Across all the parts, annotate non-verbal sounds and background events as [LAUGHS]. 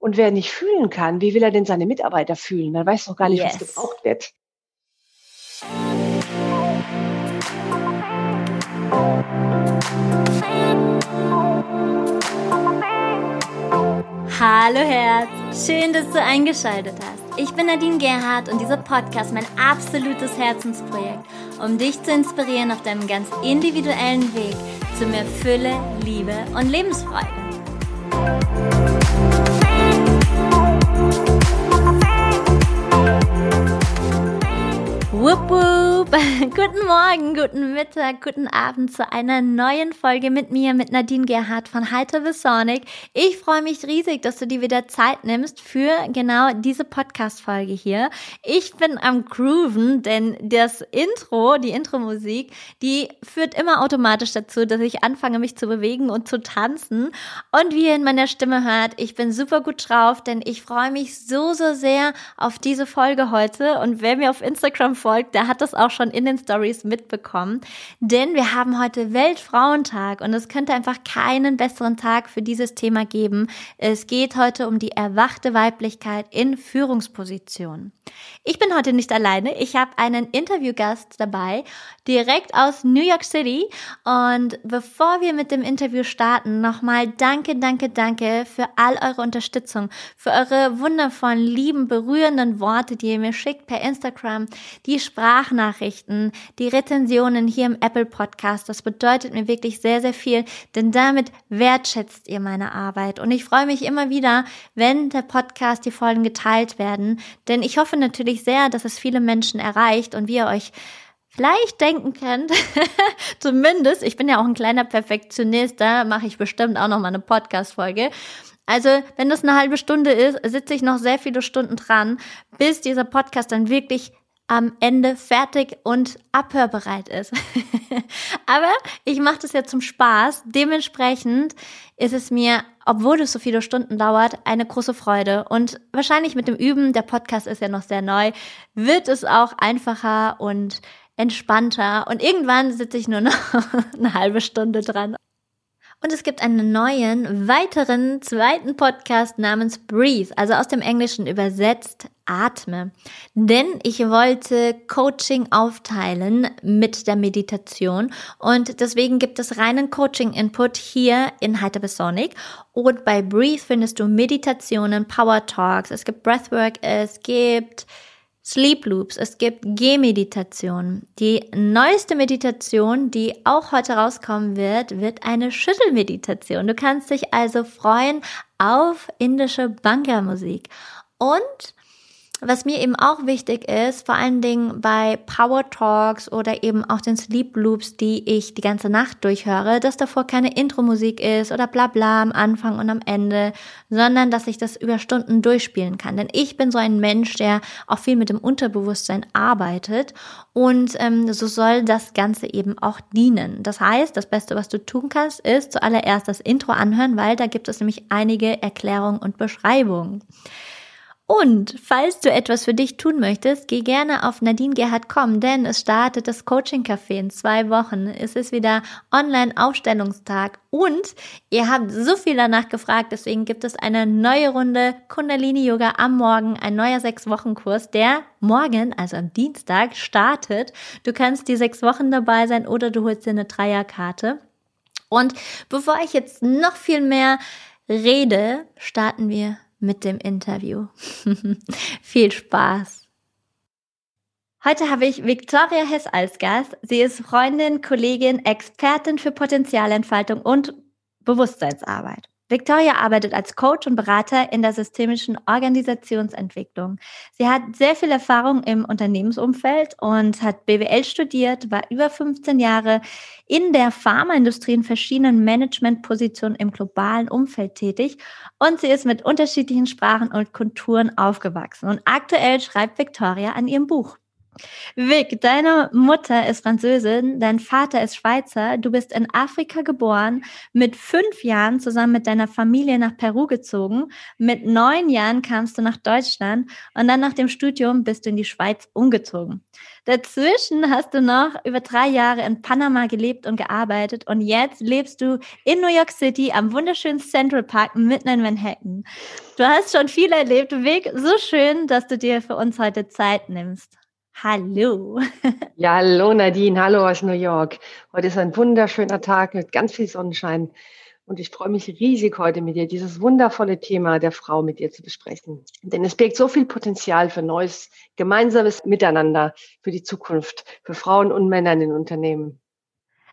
Und wer nicht fühlen kann, wie will er denn seine Mitarbeiter fühlen? Man weiß doch gar nicht, yes. was gebraucht wird. Hallo Herz, schön, dass du eingeschaltet hast. Ich bin Nadine Gerhardt und dieser Podcast mein absolutes Herzensprojekt, um dich zu inspirieren auf deinem ganz individuellen Weg zu mehr Fülle, Liebe und Lebensfreude. Wupp, wupp. [LAUGHS] Guten Morgen, guten Mittag, guten Abend zu einer neuen Folge mit mir, mit Nadine Gerhardt von Heiter bis Sonic. Ich freue mich riesig, dass du dir wieder Zeit nimmst für genau diese Podcast-Folge hier. Ich bin am Grooven, denn das Intro, die Intro-Musik, die führt immer automatisch dazu, dass ich anfange, mich zu bewegen und zu tanzen. Und wie ihr in meiner Stimme hört, ich bin super gut drauf, denn ich freue mich so, so sehr auf diese Folge heute. Und wer mir auf Instagram folgt, der hat das auch schon in den Stories mitbekommen. Denn wir haben heute Weltfrauentag und es könnte einfach keinen besseren Tag für dieses Thema geben. Es geht heute um die erwachte Weiblichkeit in Führungspositionen. Ich bin heute nicht alleine. Ich habe einen Interviewgast dabei, direkt aus New York City. Und bevor wir mit dem Interview starten, nochmal danke, danke, danke für all eure Unterstützung, für eure wundervollen, lieben, berührenden Worte, die ihr mir schickt per Instagram, die Sprachnachrichten, die Rezensionen hier im Apple Podcast. Das bedeutet mir wirklich sehr, sehr viel, denn damit wertschätzt ihr meine Arbeit. Und ich freue mich immer wieder, wenn der Podcast, die Folgen geteilt werden, denn ich hoffe natürlich sehr, dass es viele Menschen erreicht und wir euch vielleicht denken könnt, [LAUGHS] zumindest, ich bin ja auch ein kleiner Perfektionist, da mache ich bestimmt auch noch mal eine Podcast-Folge. Also, wenn das eine halbe Stunde ist, sitze ich noch sehr viele Stunden dran, bis dieser Podcast dann wirklich am Ende fertig und abhörbereit ist. [LAUGHS] Aber ich mache das ja zum Spaß. Dementsprechend ist es mir, obwohl es so viele Stunden dauert, eine große Freude. Und wahrscheinlich mit dem Üben, der Podcast ist ja noch sehr neu, wird es auch einfacher und entspannter. Und irgendwann sitze ich nur noch [LAUGHS] eine halbe Stunde dran. Und es gibt einen neuen, weiteren, zweiten Podcast namens Breathe, also aus dem Englischen übersetzt Atme. Denn ich wollte Coaching aufteilen mit der Meditation. Und deswegen gibt es reinen Coaching-Input hier in Hypersonic und bei Breathe findest du Meditationen, Power Talks, es gibt Breathwork, es gibt Sleep Loops, es gibt Gehmeditation. Die neueste Meditation, die auch heute rauskommen wird, wird eine Schüttelmeditation. Du kannst dich also freuen auf indische Banga-Musik. Und was mir eben auch wichtig ist, vor allen Dingen bei Power Talks oder eben auch den Sleep Loops, die ich die ganze Nacht durchhöre, dass davor keine Intro-Musik ist oder bla bla am Anfang und am Ende, sondern dass ich das über Stunden durchspielen kann. Denn ich bin so ein Mensch, der auch viel mit dem Unterbewusstsein arbeitet und ähm, so soll das Ganze eben auch dienen. Das heißt, das Beste, was du tun kannst, ist zuallererst das Intro anhören, weil da gibt es nämlich einige Erklärungen und Beschreibungen. Und falls du etwas für dich tun möchtest, geh gerne auf nadinegerhard.com, denn es startet das Coaching Café in zwei Wochen. Es ist wieder Online-Aufstellungstag und ihr habt so viel danach gefragt, deswegen gibt es eine neue Runde Kundalini Yoga am Morgen, ein neuer sechs Wochen Kurs, der morgen, also am Dienstag, startet. Du kannst die sechs Wochen dabei sein oder du holst dir eine Dreierkarte. Und bevor ich jetzt noch viel mehr rede, starten wir mit dem Interview. [LAUGHS] Viel Spaß! Heute habe ich Victoria Hess als Gast. Sie ist Freundin, Kollegin, Expertin für Potenzialentfaltung und Bewusstseinsarbeit. Victoria arbeitet als Coach und Berater in der systemischen Organisationsentwicklung. Sie hat sehr viel Erfahrung im Unternehmensumfeld und hat BWL studiert, war über 15 Jahre in der Pharmaindustrie in verschiedenen Managementpositionen im globalen Umfeld tätig und sie ist mit unterschiedlichen Sprachen und Kulturen aufgewachsen. Und aktuell schreibt Victoria an ihrem Buch. Vic, deine Mutter ist Französin, dein Vater ist Schweizer, du bist in Afrika geboren, mit fünf Jahren zusammen mit deiner Familie nach Peru gezogen, mit neun Jahren kamst du nach Deutschland und dann nach dem Studium bist du in die Schweiz umgezogen. Dazwischen hast du noch über drei Jahre in Panama gelebt und gearbeitet und jetzt lebst du in New York City am wunderschönen Central Park mitten in Manhattan. Du hast schon viel erlebt, Vic, so schön, dass du dir für uns heute Zeit nimmst. Hallo. Ja, hallo Nadine, hallo aus New York. Heute ist ein wunderschöner Tag mit ganz viel Sonnenschein. Und ich freue mich riesig heute mit dir, dieses wundervolle Thema der Frau mit dir zu besprechen. Denn es birgt so viel Potenzial für neues, gemeinsames Miteinander für die Zukunft, für Frauen und Männer in den Unternehmen.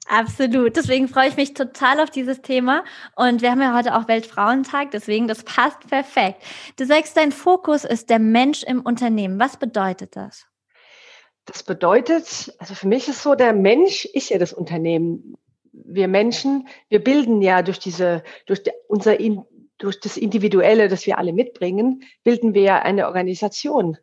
Absolut. Deswegen freue ich mich total auf dieses Thema. Und wir haben ja heute auch Weltfrauentag, deswegen das passt perfekt. Du sagst, dein Fokus ist der Mensch im Unternehmen. Was bedeutet das? Das bedeutet, also für mich ist so, der Mensch ist ja das Unternehmen. Wir Menschen, wir bilden ja durch diese, durch die, unser, durch das Individuelle, das wir alle mitbringen, bilden wir ja eine Organisation.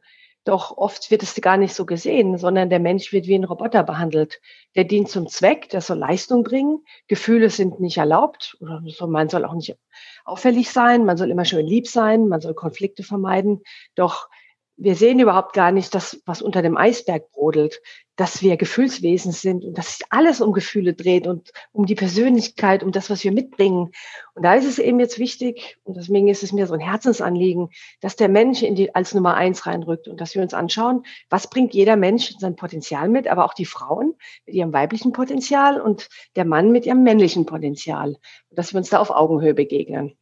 Doch oft wird es gar nicht so gesehen, sondern der Mensch wird wie ein Roboter behandelt. Der dient zum Zweck, der soll Leistung bringen. Gefühle sind nicht erlaubt. Oder so, man soll auch nicht auffällig sein. Man soll immer schön lieb sein. Man soll Konflikte vermeiden. Doch wir sehen überhaupt gar nicht das, was unter dem Eisberg brodelt, dass wir Gefühlswesen sind und dass sich alles um Gefühle dreht und um die Persönlichkeit, um das, was wir mitbringen. Und da ist es eben jetzt wichtig, und deswegen ist es mir so ein Herzensanliegen, dass der Mensch in die, als Nummer eins reinrückt und dass wir uns anschauen, was bringt jeder Mensch sein Potenzial mit, aber auch die Frauen mit ihrem weiblichen Potenzial und der Mann mit ihrem männlichen Potenzial. Und dass wir uns da auf Augenhöhe begegnen.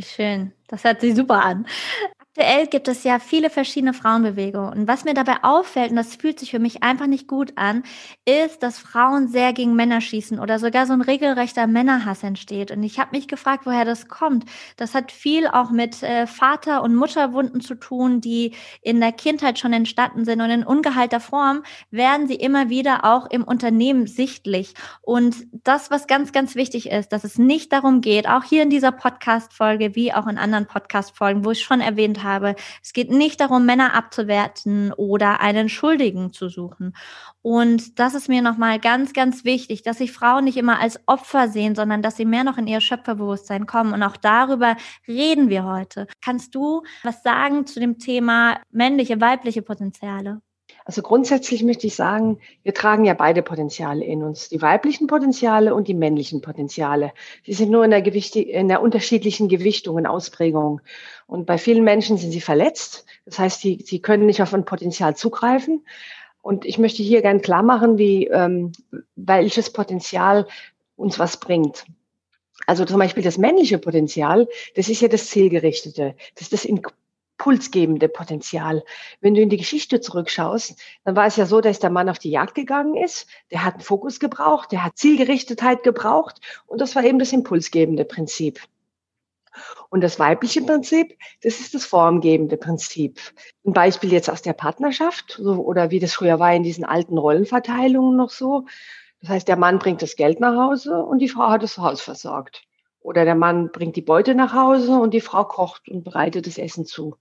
Schön, das hört sich super an. Aktuell gibt es ja viele verschiedene Frauenbewegungen. Und was mir dabei auffällt, und das fühlt sich für mich einfach nicht gut an, ist, dass Frauen sehr gegen Männer schießen oder sogar so ein regelrechter Männerhass entsteht. Und ich habe mich gefragt, woher das kommt. Das hat viel auch mit äh, Vater- und Mutterwunden zu tun, die in der Kindheit schon entstanden sind. Und in ungeheilter Form werden sie immer wieder auch im Unternehmen sichtlich. Und das, was ganz, ganz wichtig ist, dass es nicht darum geht, auch hier in dieser Podcast-Folge wie auch in anderen Podcast-Folgen, wo ich schon erwähnt habe. Es geht nicht darum, Männer abzuwerten oder einen Schuldigen zu suchen. Und das ist mir nochmal ganz, ganz wichtig, dass sich Frauen nicht immer als Opfer sehen, sondern dass sie mehr noch in ihr Schöpferbewusstsein kommen. Und auch darüber reden wir heute. Kannst du was sagen zu dem Thema männliche, weibliche Potenziale? Also grundsätzlich möchte ich sagen, wir tragen ja beide Potenziale in uns, die weiblichen Potenziale und die männlichen Potenziale. Sie sind nur in der, Gewicht, in der unterschiedlichen Gewichtung und Ausprägung. Und bei vielen Menschen sind sie verletzt. Das heißt, sie, sie können nicht auf ein Potenzial zugreifen. Und ich möchte hier gern klar machen, wie, ähm, welches Potenzial uns was bringt. Also zum Beispiel das männliche Potenzial, das ist ja das Zielgerichtete. Das ist das impulsgebende Potenzial. Wenn du in die Geschichte zurückschaust, dann war es ja so, dass der Mann auf die Jagd gegangen ist, der hat einen Fokus gebraucht, der hat Zielgerichtetheit gebraucht und das war eben das impulsgebende Prinzip. Und das weibliche Prinzip, das ist das formgebende Prinzip. Ein Beispiel jetzt aus der Partnerschaft so, oder wie das früher war in diesen alten Rollenverteilungen noch so. Das heißt, der Mann bringt das Geld nach Hause und die Frau hat das Haus versorgt. Oder der Mann bringt die Beute nach Hause und die Frau kocht und bereitet das Essen zu.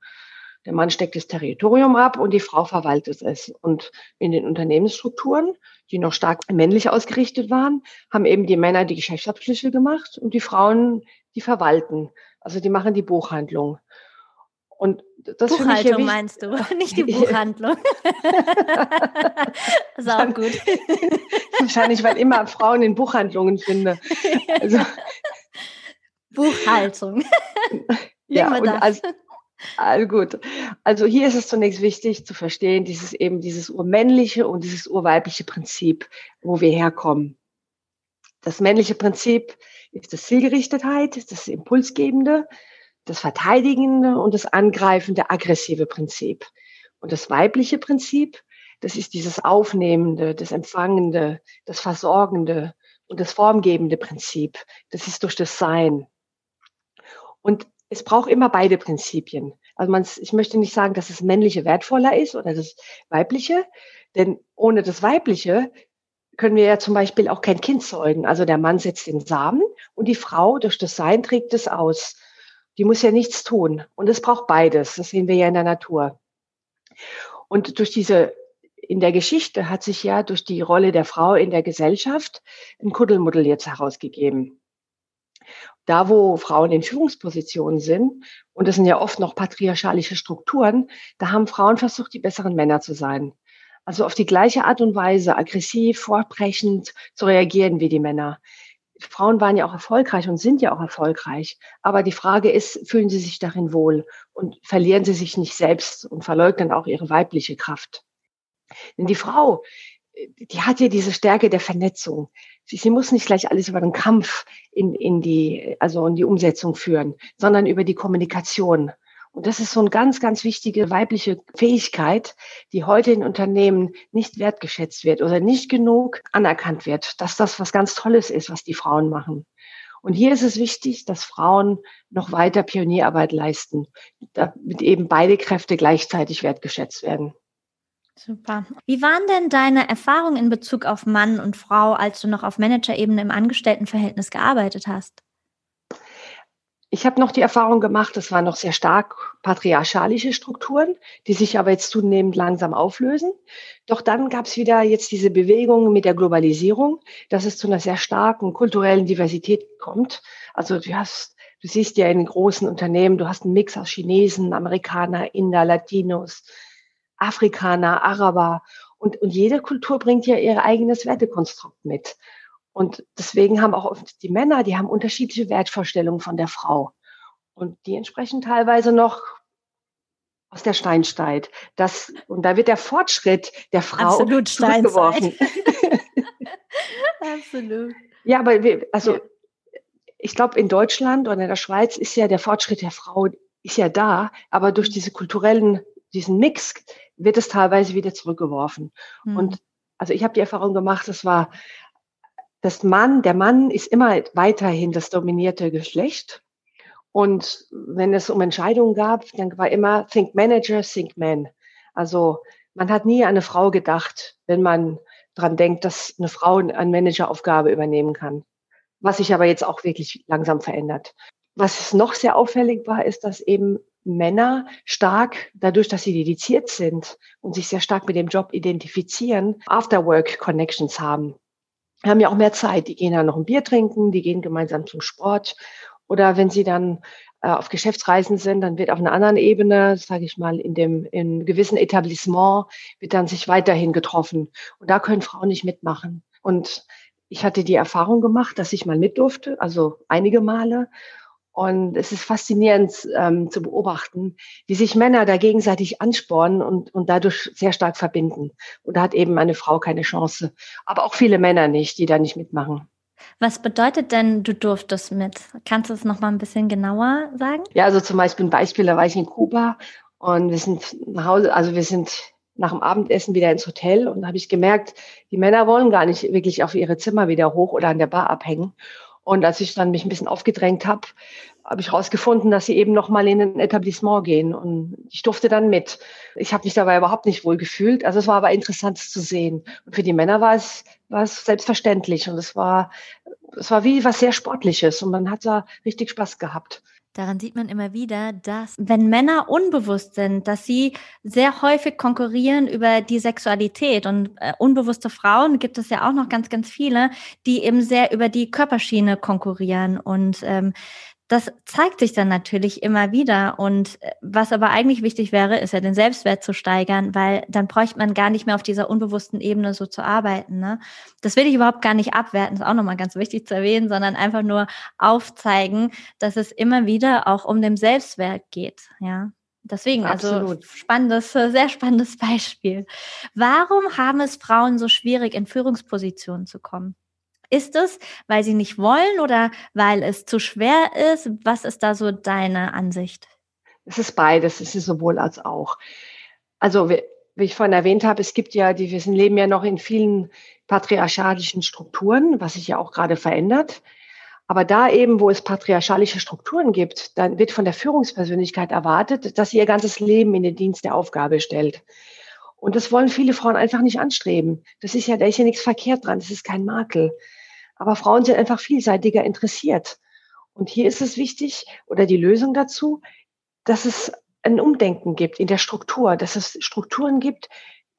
Der Mann steckt das Territorium ab und die Frau verwaltet es. Und in den Unternehmensstrukturen, die noch stark männlich ausgerichtet waren, haben eben die Männer die Geschäftsabschlüsse gemacht und die Frauen die verwalten. Also die machen die Buchhandlung. Und das Buchhaltung ich meinst du, [LAUGHS] nicht die Buchhandlung. [LAUGHS] ist auch gut. Wahrscheinlich, weil immer Frauen in Buchhandlungen finde. Also, [LAUGHS] Buchhaltung. [LAUGHS] ja, und also, also gut. Also hier ist es zunächst wichtig zu verstehen, dieses eben dieses urmännliche und dieses urweibliche Prinzip, wo wir herkommen. Das männliche Prinzip ist das Zielgerichtetheit, das Impulsgebende, das Verteidigende und das angreifende, aggressive Prinzip. Und das weibliche Prinzip, das ist dieses Aufnehmende, das Empfangende, das Versorgende und das formgebende Prinzip. Das ist durch das Sein. Und es braucht immer beide Prinzipien. Also man, ich möchte nicht sagen, dass das Männliche wertvoller ist oder das Weibliche, denn ohne das Weibliche können wir ja zum Beispiel auch kein Kind zeugen. Also der Mann setzt den Samen und die Frau durch das Sein trägt es aus. Die muss ja nichts tun. Und es braucht beides. Das sehen wir ja in der Natur. Und durch diese in der Geschichte hat sich ja durch die Rolle der Frau in der Gesellschaft ein Kuddelmuddel jetzt herausgegeben. Da, wo Frauen in Führungspositionen sind, und das sind ja oft noch patriarchalische Strukturen, da haben Frauen versucht, die besseren Männer zu sein. Also auf die gleiche Art und Weise, aggressiv, vorbrechend zu reagieren wie die Männer. Frauen waren ja auch erfolgreich und sind ja auch erfolgreich. Aber die Frage ist, fühlen sie sich darin wohl und verlieren sie sich nicht selbst und verleugnen auch ihre weibliche Kraft? Denn die Frau, die hat ja diese Stärke der Vernetzung. Sie, sie muss nicht gleich alles über den Kampf in, in die, also in die Umsetzung führen, sondern über die Kommunikation. Und das ist so eine ganz, ganz wichtige weibliche Fähigkeit, die heute in Unternehmen nicht wertgeschätzt wird oder nicht genug anerkannt wird, dass das was ganz Tolles ist, was die Frauen machen. Und hier ist es wichtig, dass Frauen noch weiter Pionierarbeit leisten, damit eben beide Kräfte gleichzeitig wertgeschätzt werden. Super. Wie waren denn deine Erfahrungen in Bezug auf Mann und Frau, als du noch auf Managerebene im Angestelltenverhältnis gearbeitet hast? Ich habe noch die Erfahrung gemacht, es waren noch sehr stark patriarchalische Strukturen, die sich aber jetzt zunehmend langsam auflösen. Doch dann gab es wieder jetzt diese Bewegung mit der Globalisierung, dass es zu einer sehr starken kulturellen Diversität kommt. Also du hast, du siehst ja in großen Unternehmen, du hast einen Mix aus Chinesen, Amerikaner, Inder, Latinos, Afrikaner, Araber. Und, und jede Kultur bringt ja ihr eigenes Wertekonstrukt mit. Und deswegen haben auch oft die Männer, die haben unterschiedliche Wertvorstellungen von der Frau. Und die entsprechen teilweise noch aus der Steinzeit. Das, und da wird der Fortschritt der Frau Absolut zurückgeworfen. [LAUGHS] Absolut. Ja, aber wir, also ja. ich glaube, in Deutschland oder in der Schweiz ist ja der Fortschritt der Frau ist ja da, aber durch diese kulturellen, diesen Mix wird es teilweise wieder zurückgeworfen. Mhm. Und also ich habe die Erfahrung gemacht, es war das Mann, der Mann ist immer weiterhin das dominierte Geschlecht. Und wenn es um Entscheidungen gab, dann war immer Think Manager, Think Man. Also man hat nie an eine Frau gedacht, wenn man dran denkt, dass eine Frau eine Manageraufgabe übernehmen kann. Was sich aber jetzt auch wirklich langsam verändert. Was noch sehr auffällig war, ist, dass eben Männer stark, dadurch, dass sie dediziert sind und sich sehr stark mit dem Job identifizieren, Afterwork-Connections haben haben ja auch mehr Zeit. Die gehen dann noch ein Bier trinken, die gehen gemeinsam zum Sport. Oder wenn sie dann äh, auf Geschäftsreisen sind, dann wird auf einer anderen Ebene, sage ich mal, in dem in gewissen Etablissement wird dann sich weiterhin getroffen. Und da können Frauen nicht mitmachen. Und ich hatte die Erfahrung gemacht, dass ich mal mit durfte, also einige Male. Und es ist faszinierend ähm, zu beobachten, wie sich Männer da gegenseitig anspornen und, und dadurch sehr stark verbinden. Und da hat eben eine Frau keine Chance. Aber auch viele Männer nicht, die da nicht mitmachen. Was bedeutet denn, du durftest mit? Kannst du es noch mal ein bisschen genauer sagen? Ja, also zum Beispiel ein Beispiel, da war ich in Kuba und wir sind nach Hause, also wir sind nach dem Abendessen wieder ins Hotel und da habe ich gemerkt, die Männer wollen gar nicht wirklich auf ihre Zimmer wieder hoch oder an der Bar abhängen. Und als ich dann mich ein bisschen aufgedrängt habe, habe ich herausgefunden, dass sie eben noch mal in ein Etablissement gehen. Und ich durfte dann mit. Ich habe mich dabei überhaupt nicht wohl gefühlt. Also es war aber interessant zu sehen. Und für die Männer war es, war es selbstverständlich. Und es war, es war wie was sehr Sportliches. Und man hat da richtig Spaß gehabt. Daran sieht man immer wieder, dass wenn Männer unbewusst sind, dass sie sehr häufig konkurrieren über die Sexualität und äh, unbewusste Frauen gibt es ja auch noch ganz, ganz viele, die eben sehr über die Körperschiene konkurrieren und ähm, das zeigt sich dann natürlich immer wieder. Und äh, was aber eigentlich wichtig wäre, ist ja den Selbstwert zu steigern, weil dann bräuchte man gar nicht mehr auf dieser unbewussten Ebene so zu arbeiten. Ne? Das will ich überhaupt gar nicht abwerten, ist auch nochmal ganz wichtig zu erwähnen, sondern einfach nur aufzeigen, dass es immer wieder auch um den Selbstwert geht. Ja. Deswegen, also Absolut. also spannendes, sehr spannendes Beispiel. Warum haben es Frauen so schwierig, in Führungspositionen zu kommen? Ist es, weil sie nicht wollen oder weil es zu schwer ist? Was ist da so deine Ansicht? Es ist beides, es ist sowohl als auch. Also wie, ich vorhin erwähnt habe, es gibt ja, die, wir leben ja noch in vielen patriarchalischen Strukturen, was sich ja auch gerade verändert. Aber da eben, wo es patriarchalische Strukturen gibt, dann wird von der Führungspersönlichkeit erwartet, dass sie ihr ganzes Leben in den Dienst der Aufgabe stellt. Und das wollen viele Frauen einfach nicht anstreben. Das ist ja, da ist ja nichts verkehrt dran. Das ist kein Makel. Aber Frauen sind einfach vielseitiger interessiert. Und hier ist es wichtig oder die Lösung dazu, dass es ein Umdenken gibt in der Struktur, dass es Strukturen gibt,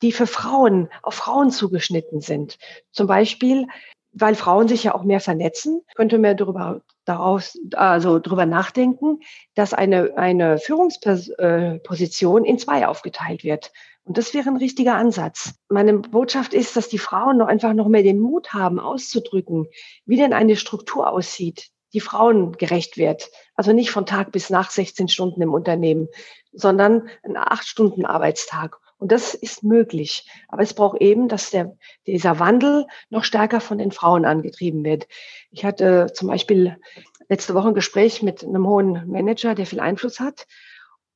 die für Frauen, auf Frauen zugeschnitten sind. Zum Beispiel, weil Frauen sich ja auch mehr vernetzen, könnte man darüber, daraus, also darüber nachdenken, dass eine, eine Führungsposition in zwei aufgeteilt wird. Und das wäre ein richtiger Ansatz. Meine Botschaft ist, dass die Frauen noch einfach noch mehr den Mut haben, auszudrücken, wie denn eine Struktur aussieht, die Frauen gerecht wird. Also nicht von Tag bis nach 16 Stunden im Unternehmen, sondern ein acht Stunden Arbeitstag. Und das ist möglich. Aber es braucht eben, dass der, dieser Wandel noch stärker von den Frauen angetrieben wird. Ich hatte zum Beispiel letzte Woche ein Gespräch mit einem hohen Manager, der viel Einfluss hat,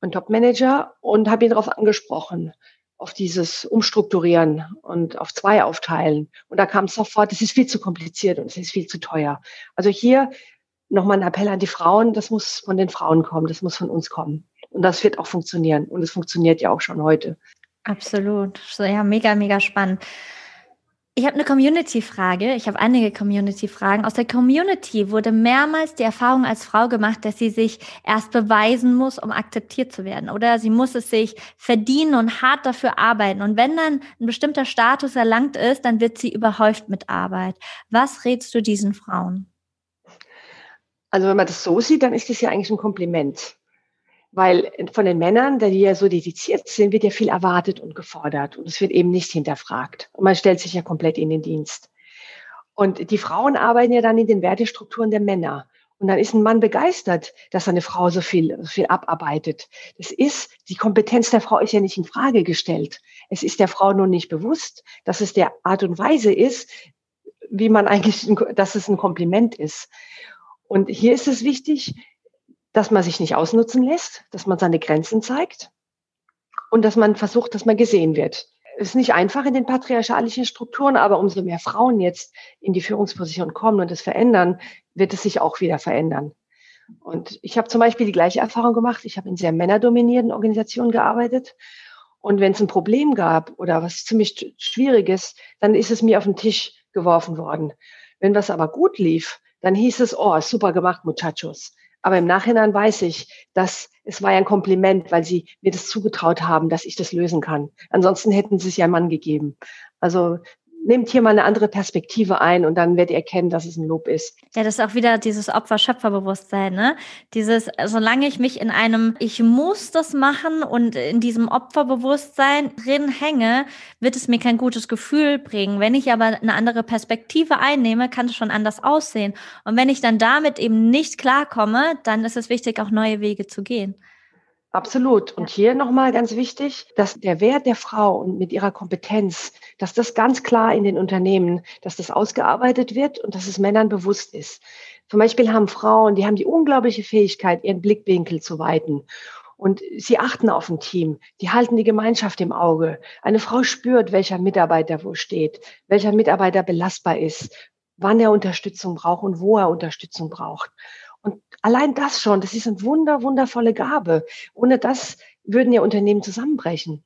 ein Top-Manager, und habe ihn darauf angesprochen auf dieses Umstrukturieren und auf zwei aufteilen. Und da kam es sofort, es ist viel zu kompliziert und es ist viel zu teuer. Also hier nochmal ein Appell an die Frauen, das muss von den Frauen kommen, das muss von uns kommen. Und das wird auch funktionieren. Und es funktioniert ja auch schon heute. Absolut. So, ja, mega, mega spannend. Ich habe eine Community-Frage. Ich habe einige Community-Fragen. Aus der Community wurde mehrmals die Erfahrung als Frau gemacht, dass sie sich erst beweisen muss, um akzeptiert zu werden. Oder sie muss es sich verdienen und hart dafür arbeiten. Und wenn dann ein bestimmter Status erlangt ist, dann wird sie überhäuft mit Arbeit. Was rätst du diesen Frauen? Also wenn man das so sieht, dann ist das ja eigentlich ein Kompliment. Weil von den Männern, die ja so dediziert sind, wird ja viel erwartet und gefordert. Und es wird eben nicht hinterfragt. Und man stellt sich ja komplett in den Dienst. Und die Frauen arbeiten ja dann in den Wertestrukturen der Männer. Und dann ist ein Mann begeistert, dass seine Frau so viel, so viel abarbeitet. Das ist, die Kompetenz der Frau ist ja nicht in Frage gestellt. Es ist der Frau nur nicht bewusst, dass es der Art und Weise ist, wie man eigentlich, dass es ein Kompliment ist. Und hier ist es wichtig, dass man sich nicht ausnutzen lässt, dass man seine Grenzen zeigt und dass man versucht, dass man gesehen wird. Es ist nicht einfach in den patriarchalischen Strukturen, aber umso mehr Frauen jetzt in die Führungsposition kommen und es verändern, wird es sich auch wieder verändern. Und ich habe zum Beispiel die gleiche Erfahrung gemacht. Ich habe in sehr männerdominierten Organisationen gearbeitet. Und wenn es ein Problem gab oder was ziemlich Schwieriges, dann ist es mir auf den Tisch geworfen worden. Wenn was aber gut lief, dann hieß es, oh, super gemacht, Muchachos. Aber im Nachhinein weiß ich, dass es war ja ein Kompliment, weil sie mir das zugetraut haben, dass ich das lösen kann. Ansonsten hätten sie es ja Mann gegeben. Also nehmt hier mal eine andere Perspektive ein und dann werdet ihr erkennen, dass es ein Lob ist. Ja, das ist auch wieder dieses Opfer-Schöpfer-Bewusstsein, ne? Dieses, solange ich mich in einem Ich muss das machen und in diesem Opferbewusstsein drin hänge, wird es mir kein gutes Gefühl bringen. Wenn ich aber eine andere Perspektive einnehme, kann es schon anders aussehen. Und wenn ich dann damit eben nicht klarkomme, dann ist es wichtig, auch neue Wege zu gehen. Absolut. Und hier nochmal ganz wichtig, dass der Wert der Frau und mit ihrer Kompetenz, dass das ganz klar in den Unternehmen, dass das ausgearbeitet wird und dass es Männern bewusst ist. Zum Beispiel haben Frauen, die haben die unglaubliche Fähigkeit, ihren Blickwinkel zu weiten. Und sie achten auf ein Team. Die halten die Gemeinschaft im Auge. Eine Frau spürt, welcher Mitarbeiter wo steht, welcher Mitarbeiter belastbar ist, wann er Unterstützung braucht und wo er Unterstützung braucht. Und allein das schon, das ist eine wunder, wundervolle Gabe. Ohne das würden ja Unternehmen zusammenbrechen.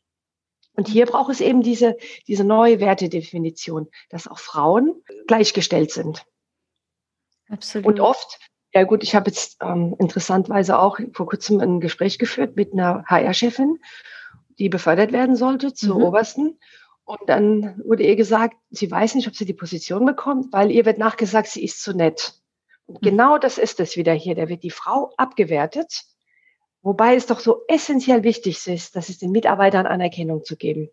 Und hier braucht es eben diese, diese neue Wertedefinition, dass auch Frauen gleichgestellt sind. Absolut. Und oft, ja gut, ich habe jetzt ähm, interessantweise auch vor kurzem ein Gespräch geführt mit einer HR-Chefin, die befördert werden sollte zur mhm. obersten. Und dann wurde ihr gesagt, sie weiß nicht, ob sie die Position bekommt, weil ihr wird nachgesagt, sie ist zu nett. Und hm. genau das ist es wieder hier. Da wird die Frau abgewertet, wobei es doch so essentiell wichtig ist, dass es den Mitarbeitern Anerkennung zu geben.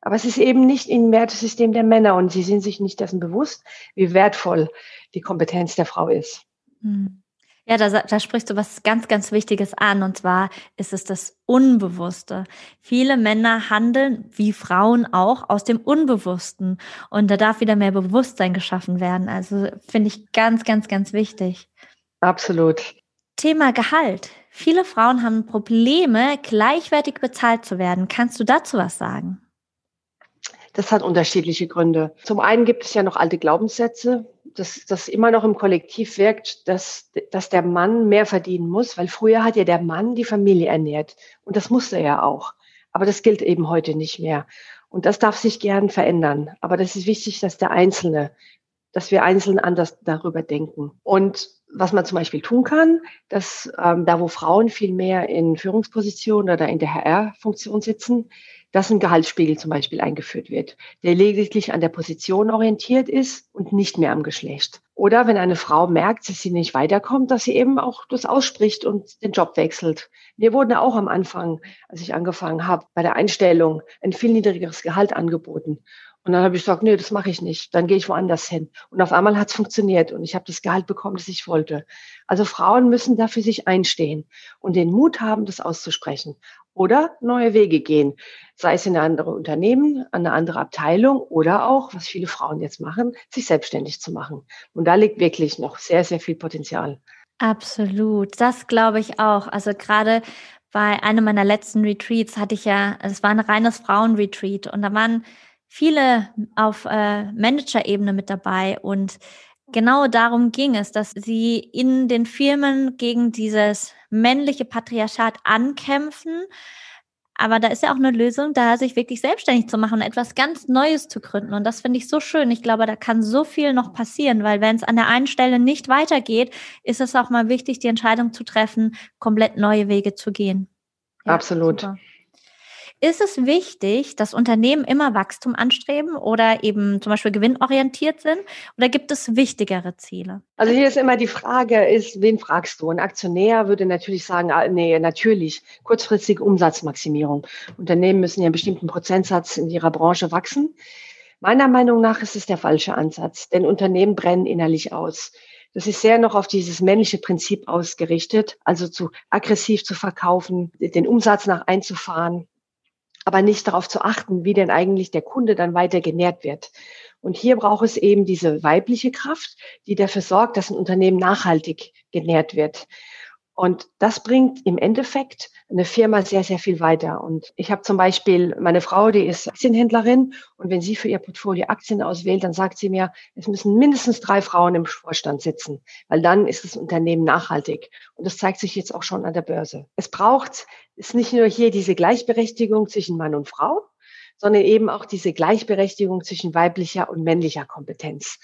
Aber es ist eben nicht im Wertesystem der Männer und sie sind sich nicht dessen bewusst, wie wertvoll die Kompetenz der Frau ist. Mhm. Ja, da, da sprichst du was ganz, ganz Wichtiges an. Und zwar ist es das Unbewusste. Viele Männer handeln, wie Frauen auch, aus dem Unbewussten. Und da darf wieder mehr Bewusstsein geschaffen werden. Also finde ich ganz, ganz, ganz wichtig. Absolut. Thema Gehalt. Viele Frauen haben Probleme, gleichwertig bezahlt zu werden. Kannst du dazu was sagen? Das hat unterschiedliche Gründe. Zum einen gibt es ja noch alte Glaubenssätze, dass das immer noch im Kollektiv wirkt, dass, dass der Mann mehr verdienen muss, weil früher hat ja der Mann die Familie ernährt und das musste er ja auch. Aber das gilt eben heute nicht mehr. Und das darf sich gern verändern. Aber das ist wichtig, dass der Einzelne, dass wir einzeln anders darüber denken. Und was man zum Beispiel tun kann, dass ähm, da, wo Frauen viel mehr in Führungspositionen oder in der HR-Funktion sitzen, dass ein Gehaltsspiegel zum Beispiel eingeführt wird, der lediglich an der Position orientiert ist und nicht mehr am Geschlecht. Oder wenn eine Frau merkt, dass sie nicht weiterkommt, dass sie eben auch das ausspricht und den Job wechselt. Mir wurde auch am Anfang, als ich angefangen habe, bei der Einstellung ein viel niedrigeres Gehalt angeboten. Und dann habe ich gesagt, nee, das mache ich nicht. Dann gehe ich woanders hin. Und auf einmal hat es funktioniert und ich habe das Gehalt bekommen, das ich wollte. Also Frauen müssen dafür sich einstehen und den Mut haben, das auszusprechen oder neue Wege gehen, sei es in ein anderes Unternehmen, eine andere Abteilung oder auch, was viele Frauen jetzt machen, sich selbstständig zu machen. Und da liegt wirklich noch sehr, sehr viel Potenzial. Absolut, das glaube ich auch. Also gerade bei einem meiner letzten Retreats hatte ich ja, es war ein reines Frauenretreat und da waren viele auf äh, Manager-Ebene mit dabei und genau darum ging es, dass sie in den Firmen gegen dieses männliche Patriarchat ankämpfen. Aber da ist ja auch eine Lösung, da sich wirklich selbstständig zu machen und etwas ganz Neues zu gründen. Und das finde ich so schön. Ich glaube, da kann so viel noch passieren, weil wenn es an der einen Stelle nicht weitergeht, ist es auch mal wichtig, die Entscheidung zu treffen, komplett neue Wege zu gehen. Ja, Absolut. Super. Ist es wichtig, dass Unternehmen immer Wachstum anstreben oder eben zum Beispiel gewinnorientiert sind? Oder gibt es wichtigere Ziele? Also hier ist immer die Frage, ist, wen fragst du? Ein Aktionär würde natürlich sagen, ah, nee, natürlich, kurzfristige Umsatzmaximierung. Unternehmen müssen ja einen bestimmten Prozentsatz in ihrer Branche wachsen. Meiner Meinung nach ist es der falsche Ansatz, denn Unternehmen brennen innerlich aus. Das ist sehr noch auf dieses männliche Prinzip ausgerichtet, also zu aggressiv zu verkaufen, den Umsatz nach einzufahren, aber nicht darauf zu achten, wie denn eigentlich der Kunde dann weiter genährt wird. Und hier braucht es eben diese weibliche Kraft, die dafür sorgt, dass ein Unternehmen nachhaltig genährt wird. Und das bringt im Endeffekt eine Firma sehr, sehr viel weiter. Und ich habe zum Beispiel meine Frau, die ist Aktienhändlerin. Und wenn sie für ihr Portfolio Aktien auswählt, dann sagt sie mir, es müssen mindestens drei Frauen im Vorstand sitzen, weil dann ist das Unternehmen nachhaltig. Und das zeigt sich jetzt auch schon an der Börse. Es braucht, ist nicht nur hier diese Gleichberechtigung zwischen Mann und Frau, sondern eben auch diese Gleichberechtigung zwischen weiblicher und männlicher Kompetenz.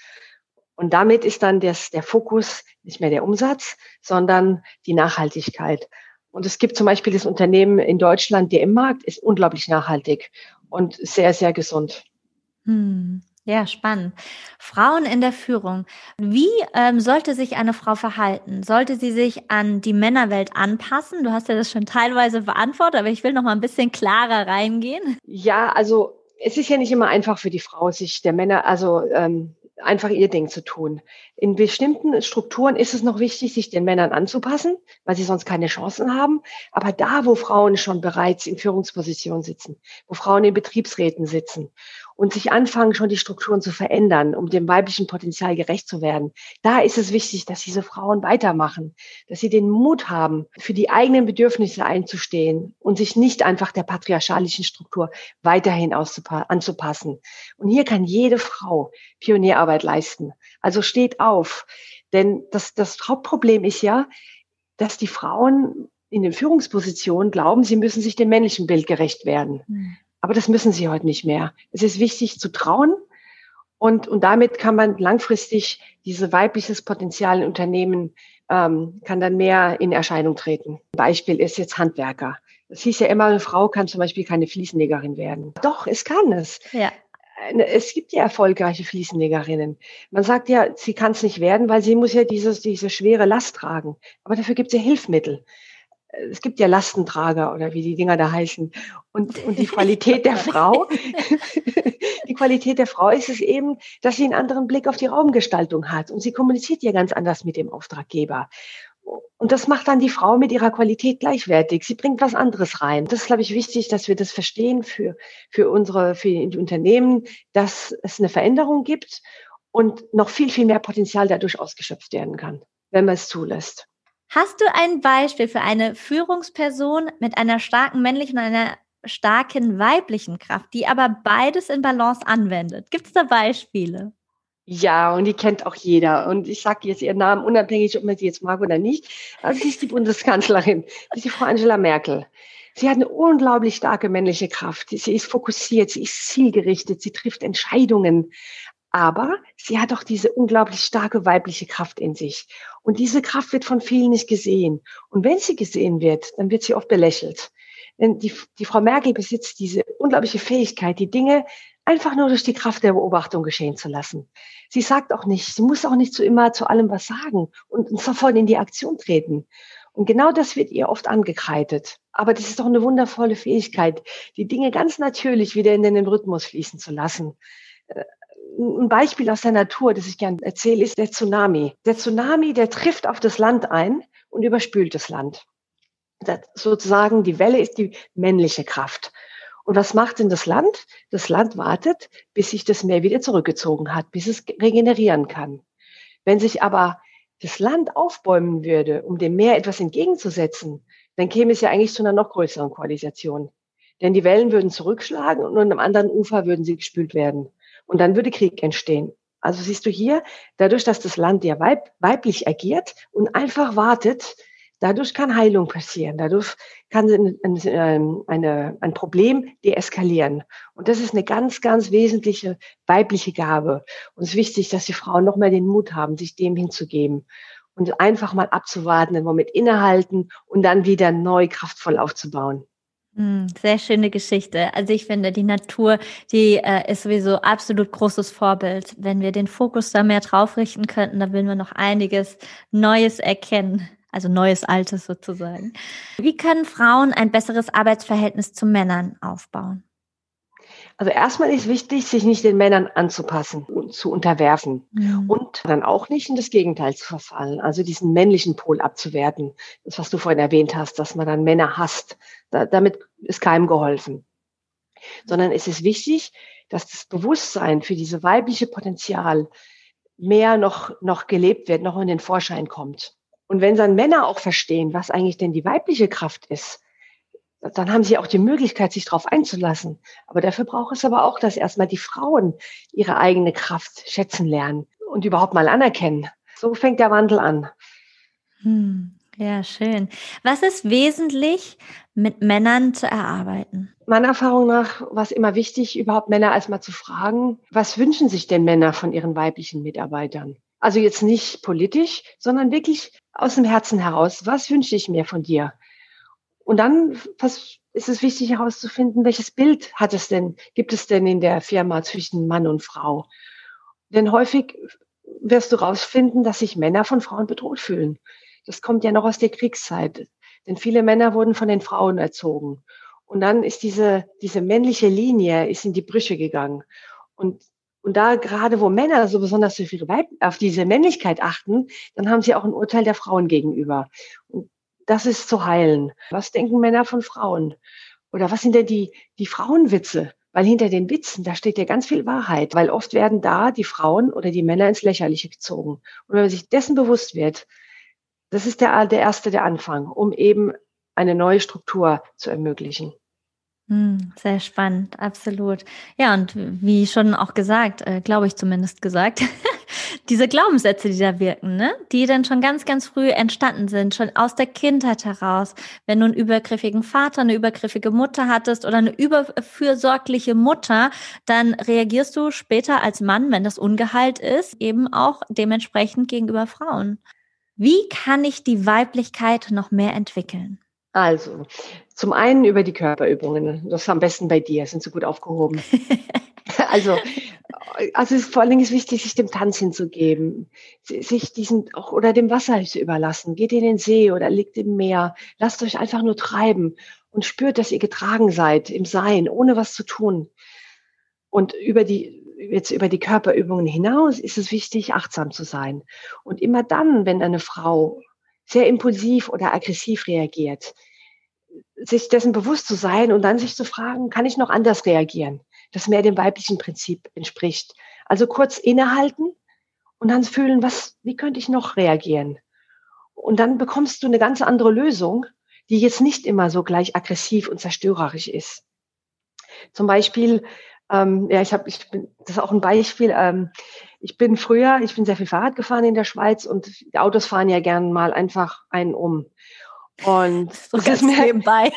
Und damit ist dann das, der Fokus nicht mehr der Umsatz, sondern die Nachhaltigkeit. Und es gibt zum Beispiel das Unternehmen in Deutschland, der im Markt ist unglaublich nachhaltig und sehr, sehr gesund. Hm. Ja, spannend. Frauen in der Führung. Wie ähm, sollte sich eine Frau verhalten? Sollte sie sich an die Männerwelt anpassen? Du hast ja das schon teilweise beantwortet, aber ich will noch mal ein bisschen klarer reingehen. Ja, also es ist ja nicht immer einfach für die Frau, sich der Männer, also ähm, einfach ihr Ding zu tun. In bestimmten Strukturen ist es noch wichtig, sich den Männern anzupassen, weil sie sonst keine Chancen haben. Aber da, wo Frauen schon bereits in Führungspositionen sitzen, wo Frauen in Betriebsräten sitzen und sich anfangen, schon die Strukturen zu verändern, um dem weiblichen Potenzial gerecht zu werden. Da ist es wichtig, dass diese Frauen weitermachen, dass sie den Mut haben, für die eigenen Bedürfnisse einzustehen und sich nicht einfach der patriarchalischen Struktur weiterhin anzupassen. Und hier kann jede Frau Pionierarbeit leisten. Also steht auf. Denn das, das Hauptproblem ist ja, dass die Frauen in den Führungspositionen glauben, sie müssen sich dem männlichen Bild gerecht werden. Mhm. Aber das müssen sie heute nicht mehr. Es ist wichtig zu trauen und, und damit kann man langfristig diese weibliches Potenzial in Unternehmen ähm, kann dann mehr in Erscheinung treten. Beispiel ist jetzt Handwerker. Das hieß ja immer, eine Frau kann zum Beispiel keine Fliesenlegerin werden. Doch, es kann es. Ja. Es gibt ja erfolgreiche Fliesenlegerinnen. Man sagt ja, sie kann es nicht werden, weil sie muss ja dieses, diese schwere Last tragen. Aber dafür gibt es ja Hilfsmittel es gibt ja Lastentrager oder wie die Dinger da heißen. Und, und die Qualität der [LAUGHS] Frau, [LAUGHS] die Qualität der Frau ist es eben, dass sie einen anderen Blick auf die Raumgestaltung hat. Und sie kommuniziert ja ganz anders mit dem Auftraggeber. Und das macht dann die Frau mit ihrer Qualität gleichwertig. Sie bringt was anderes rein. Das ist, glaube ich, wichtig, dass wir das verstehen für, für unsere, für die Unternehmen, dass es eine Veränderung gibt und noch viel, viel mehr Potenzial dadurch ausgeschöpft werden kann, wenn man es zulässt. Hast du ein Beispiel für eine Führungsperson mit einer starken männlichen und einer starken weiblichen Kraft, die aber beides in Balance anwendet? Gibt es da Beispiele? Ja, und die kennt auch jeder. Und ich sage jetzt ihren Namen, unabhängig, ob man sie jetzt mag oder nicht. Also sie ist die Bundeskanzlerin, sie ist die Frau Angela Merkel. Sie hat eine unglaublich starke männliche Kraft. Sie ist fokussiert, sie ist zielgerichtet, sie trifft Entscheidungen. Aber sie hat auch diese unglaublich starke weibliche Kraft in sich. Und diese Kraft wird von vielen nicht gesehen. Und wenn sie gesehen wird, dann wird sie oft belächelt. Denn die, die Frau Merkel besitzt diese unglaubliche Fähigkeit, die Dinge einfach nur durch die Kraft der Beobachtung geschehen zu lassen. Sie sagt auch nicht, sie muss auch nicht zu immer zu allem was sagen und sofort in die Aktion treten. Und genau das wird ihr oft angekreidet. Aber das ist doch eine wundervolle Fähigkeit, die Dinge ganz natürlich wieder in den Rhythmus fließen zu lassen. Ein Beispiel aus der Natur, das ich gerne erzähle, ist der Tsunami. Der Tsunami, der trifft auf das Land ein und überspült das Land. Das sozusagen die Welle ist die männliche Kraft. Und was macht denn das Land? Das Land wartet, bis sich das Meer wieder zurückgezogen hat, bis es regenerieren kann. Wenn sich aber das Land aufbäumen würde, um dem Meer etwas entgegenzusetzen, dann käme es ja eigentlich zu einer noch größeren Koalisation. Denn die Wellen würden zurückschlagen und am anderen Ufer würden sie gespült werden. Und dann würde Krieg entstehen. Also siehst du hier, dadurch, dass das Land ja weib, weiblich agiert und einfach wartet, dadurch kann Heilung passieren. Dadurch kann ein, ähm, eine, ein Problem deeskalieren. Und das ist eine ganz, ganz wesentliche weibliche Gabe. Und es ist wichtig, dass die Frauen noch mehr den Mut haben, sich dem hinzugeben und einfach mal abzuwarten, den Moment innehalten und dann wieder neu kraftvoll aufzubauen. Hm, sehr schöne Geschichte. Also ich finde, die Natur, die äh, ist sowieso absolut großes Vorbild. Wenn wir den Fokus da mehr drauf richten könnten, dann würden wir noch einiges Neues erkennen. Also neues Altes sozusagen. Wie können Frauen ein besseres Arbeitsverhältnis zu Männern aufbauen? Also erstmal ist wichtig, sich nicht den Männern anzupassen und zu unterwerfen mhm. und dann auch nicht in das Gegenteil zu verfallen, also diesen männlichen Pol abzuwerten. Das, was du vorhin erwähnt hast, dass man dann Männer hasst, da, damit ist keinem geholfen. Sondern es ist wichtig, dass das Bewusstsein für diese weibliche Potenzial mehr noch, noch gelebt wird, noch in den Vorschein kommt. Und wenn dann Männer auch verstehen, was eigentlich denn die weibliche Kraft ist, dann haben sie auch die Möglichkeit, sich darauf einzulassen. Aber dafür braucht es aber auch, dass erstmal die Frauen ihre eigene Kraft schätzen lernen und überhaupt mal anerkennen. So fängt der Wandel an. Hm, ja, schön. Was ist wesentlich mit Männern zu erarbeiten? Meiner Erfahrung nach war es immer wichtig, überhaupt Männer erstmal zu fragen, was wünschen sich denn Männer von ihren weiblichen Mitarbeitern? Also jetzt nicht politisch, sondern wirklich aus dem Herzen heraus. Was wünsche ich mir von dir? Und dann ist es wichtig herauszufinden, welches Bild hat es denn, gibt es denn in der Firma zwischen Mann und Frau? Denn häufig wirst du herausfinden, dass sich Männer von Frauen bedroht fühlen. Das kommt ja noch aus der Kriegszeit. Denn viele Männer wurden von den Frauen erzogen. Und dann ist diese, diese männliche Linie ist in die Brüche gegangen. Und, und da gerade, wo Männer so besonders auf, ihre Weib auf diese Männlichkeit achten, dann haben sie auch ein Urteil der Frauen gegenüber. Und das ist zu heilen. Was denken Männer von Frauen? Oder was sind denn die, die Frauenwitze? Weil hinter den Witzen, da steht ja ganz viel Wahrheit, weil oft werden da die Frauen oder die Männer ins Lächerliche gezogen. Und wenn man sich dessen bewusst wird, das ist der, der erste, der Anfang, um eben eine neue Struktur zu ermöglichen. Hm, sehr spannend, absolut. Ja, und wie schon auch gesagt, äh, glaube ich zumindest gesagt, [LAUGHS] diese Glaubenssätze, die da wirken, ne? die dann schon ganz, ganz früh entstanden sind, schon aus der Kindheit heraus. Wenn du einen übergriffigen Vater, eine übergriffige Mutter hattest oder eine überfürsorgliche Mutter, dann reagierst du später als Mann, wenn das Ungehalt ist, eben auch dementsprechend gegenüber Frauen. Wie kann ich die Weiblichkeit noch mehr entwickeln? Also, zum einen über die Körperübungen. Das ist am besten bei dir, sind sie gut aufgehoben. [LAUGHS] also, also ist, vor allen Dingen ist wichtig, sich dem Tanz hinzugeben, sich diesen oder dem Wasser zu überlassen. Geht in den See oder liegt im Meer. Lasst euch einfach nur treiben und spürt, dass ihr getragen seid im Sein, ohne was zu tun. Und über die jetzt über die Körperübungen hinaus ist es wichtig, achtsam zu sein. Und immer dann, wenn eine Frau sehr impulsiv oder aggressiv reagiert, sich dessen bewusst zu sein und dann sich zu fragen, kann ich noch anders reagieren, das mehr dem weiblichen Prinzip entspricht. Also kurz innehalten und dann fühlen, was, wie könnte ich noch reagieren? Und dann bekommst du eine ganz andere Lösung, die jetzt nicht immer so gleich aggressiv und zerstörerisch ist. Zum Beispiel, ähm, ja, ich habe, ich bin, das ist auch ein Beispiel. Ähm, ich bin früher, ich bin sehr viel Fahrrad gefahren in der Schweiz und die Autos fahren ja gern mal einfach einen um. Und so das ist mir nebenbei.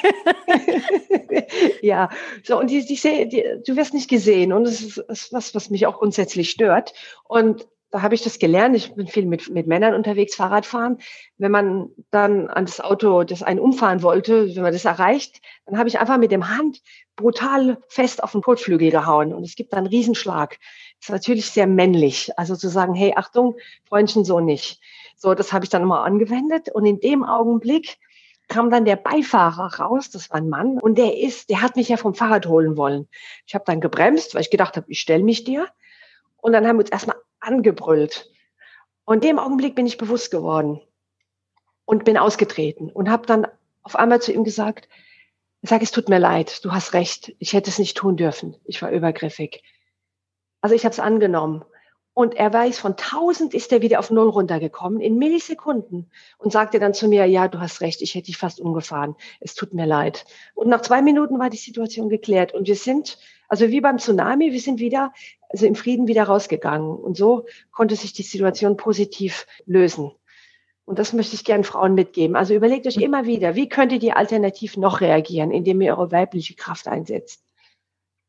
[LAUGHS] ja, so und die, die, die, du wirst nicht gesehen und das ist, ist was, was mich auch grundsätzlich stört. Und da habe ich das gelernt. Ich bin viel mit, mit Männern unterwegs, Fahrradfahren. Wenn man dann an das Auto, das einen umfahren wollte, wenn man das erreicht, dann habe ich einfach mit dem Hand brutal fest auf den Kotflügel gehauen. Und es gibt dann einen Riesenschlag. Das ist natürlich sehr männlich. Also zu sagen, hey, Achtung, Freundchen, so nicht. So, das habe ich dann mal angewendet. Und in dem Augenblick kam dann der Beifahrer raus, das war ein Mann, und der ist, der hat mich ja vom Fahrrad holen wollen. Ich habe dann gebremst, weil ich gedacht habe, ich stelle mich dir. Und dann haben wir uns erstmal angebrüllt. Und in dem Augenblick bin ich bewusst geworden und bin ausgetreten und habe dann auf einmal zu ihm gesagt, ich sage, es tut mir leid, du hast recht, ich hätte es nicht tun dürfen, ich war übergriffig. Also ich habe es angenommen. Und er weiß, von 1000 ist er wieder auf Null runtergekommen in Millisekunden und sagte dann zu mir, ja, du hast recht, ich hätte dich fast umgefahren. Es tut mir leid. Und nach zwei Minuten war die Situation geklärt und wir sind, also wie beim Tsunami, wir sind wieder, also im Frieden wieder rausgegangen. Und so konnte sich die Situation positiv lösen. Und das möchte ich gerne Frauen mitgeben. Also überlegt euch immer wieder, wie könntet ihr alternativ noch reagieren, indem ihr eure weibliche Kraft einsetzt.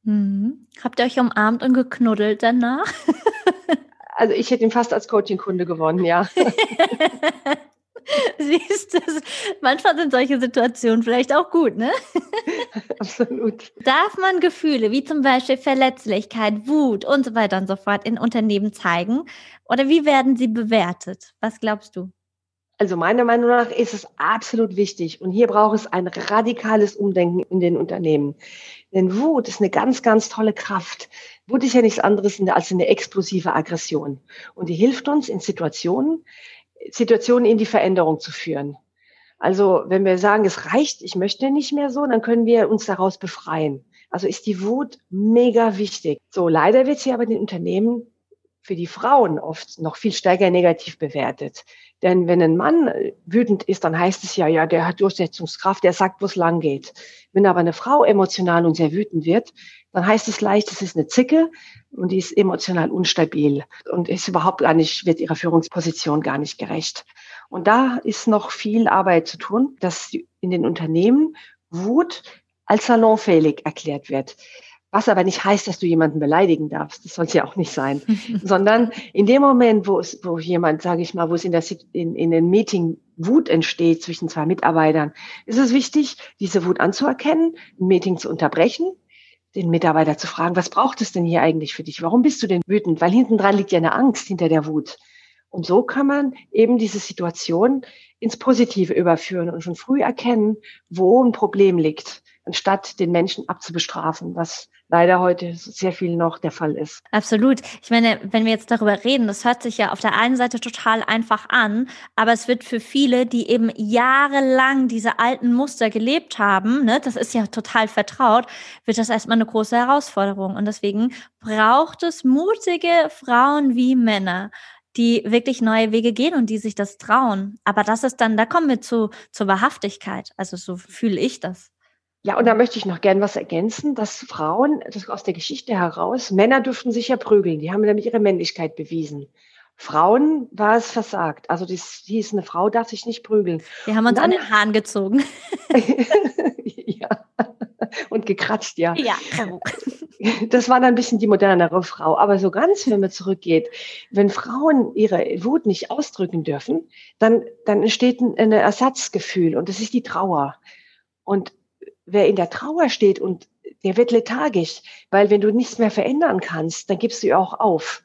Mhm. Habt ihr euch umarmt und geknuddelt danach? [LAUGHS] Also ich hätte ihn fast als Coaching-Kunde gewonnen, ja. [LAUGHS] Siehst du, manchmal sind solche Situationen vielleicht auch gut, ne? [LAUGHS] Absolut. Darf man Gefühle wie zum Beispiel Verletzlichkeit, Wut und so weiter und so fort in Unternehmen zeigen? Oder wie werden sie bewertet? Was glaubst du? Also meiner Meinung nach ist es absolut wichtig und hier braucht es ein radikales Umdenken in den Unternehmen. Denn Wut ist eine ganz, ganz tolle Kraft. Wut ist ja nichts anderes als eine explosive Aggression und die hilft uns in Situationen, Situationen in die Veränderung zu führen. Also wenn wir sagen, es reicht, ich möchte nicht mehr so, dann können wir uns daraus befreien. Also ist die Wut mega wichtig. So, leider wird sie aber in den Unternehmen für die Frauen oft noch viel stärker negativ bewertet. Denn wenn ein Mann wütend ist, dann heißt es ja, ja, der hat Durchsetzungskraft, der sagt, wo es lang geht. Wenn aber eine Frau emotional und sehr wütend wird, dann heißt es leicht, es ist eine Zicke und die ist emotional unstabil und ist überhaupt gar nicht, wird ihrer Führungsposition gar nicht gerecht. Und da ist noch viel Arbeit zu tun, dass in den Unternehmen Wut als salonfähig erklärt wird. Was aber nicht heißt, dass du jemanden beleidigen darfst. Das soll es ja auch nicht sein. [LAUGHS] Sondern in dem Moment, wo es, wo jemand, sage ich mal, wo es in der in, in den Meeting Wut entsteht zwischen zwei Mitarbeitern, ist es wichtig, diese Wut anzuerkennen, ein Meeting zu unterbrechen, den Mitarbeiter zu fragen, was braucht es denn hier eigentlich für dich? Warum bist du denn wütend? Weil hinten dran liegt ja eine Angst hinter der Wut. Und so kann man eben diese Situation ins Positive überführen und schon früh erkennen, wo ein Problem liegt, anstatt den Menschen abzubestrafen, was leider heute sehr viel noch der Fall ist. Absolut. Ich meine, wenn wir jetzt darüber reden, das hört sich ja auf der einen Seite total einfach an, aber es wird für viele, die eben jahrelang diese alten Muster gelebt haben, ne, das ist ja total vertraut, wird das erstmal eine große Herausforderung. Und deswegen braucht es mutige Frauen wie Männer, die wirklich neue Wege gehen und die sich das trauen. Aber das ist dann, da kommen wir zu, zur Wahrhaftigkeit. Also so fühle ich das. Ja, und da möchte ich noch gern was ergänzen, dass Frauen, das aus der Geschichte heraus, Männer dürften sich ja prügeln, die haben nämlich ihre Männlichkeit bewiesen. Frauen war es versagt. Also das hieß, eine Frau darf sich nicht prügeln. Wir haben uns dann, an den Haaren gezogen. [LAUGHS] ja. Und gekratzt, ja. Ja. Das war dann ein bisschen die modernere Frau. Aber so ganz, wenn man zurückgeht, wenn Frauen ihre Wut nicht ausdrücken dürfen, dann, dann entsteht ein, ein Ersatzgefühl und das ist die Trauer. Und wer in der Trauer steht und der wird lethargisch, weil wenn du nichts mehr verändern kannst, dann gibst du ja auch auf.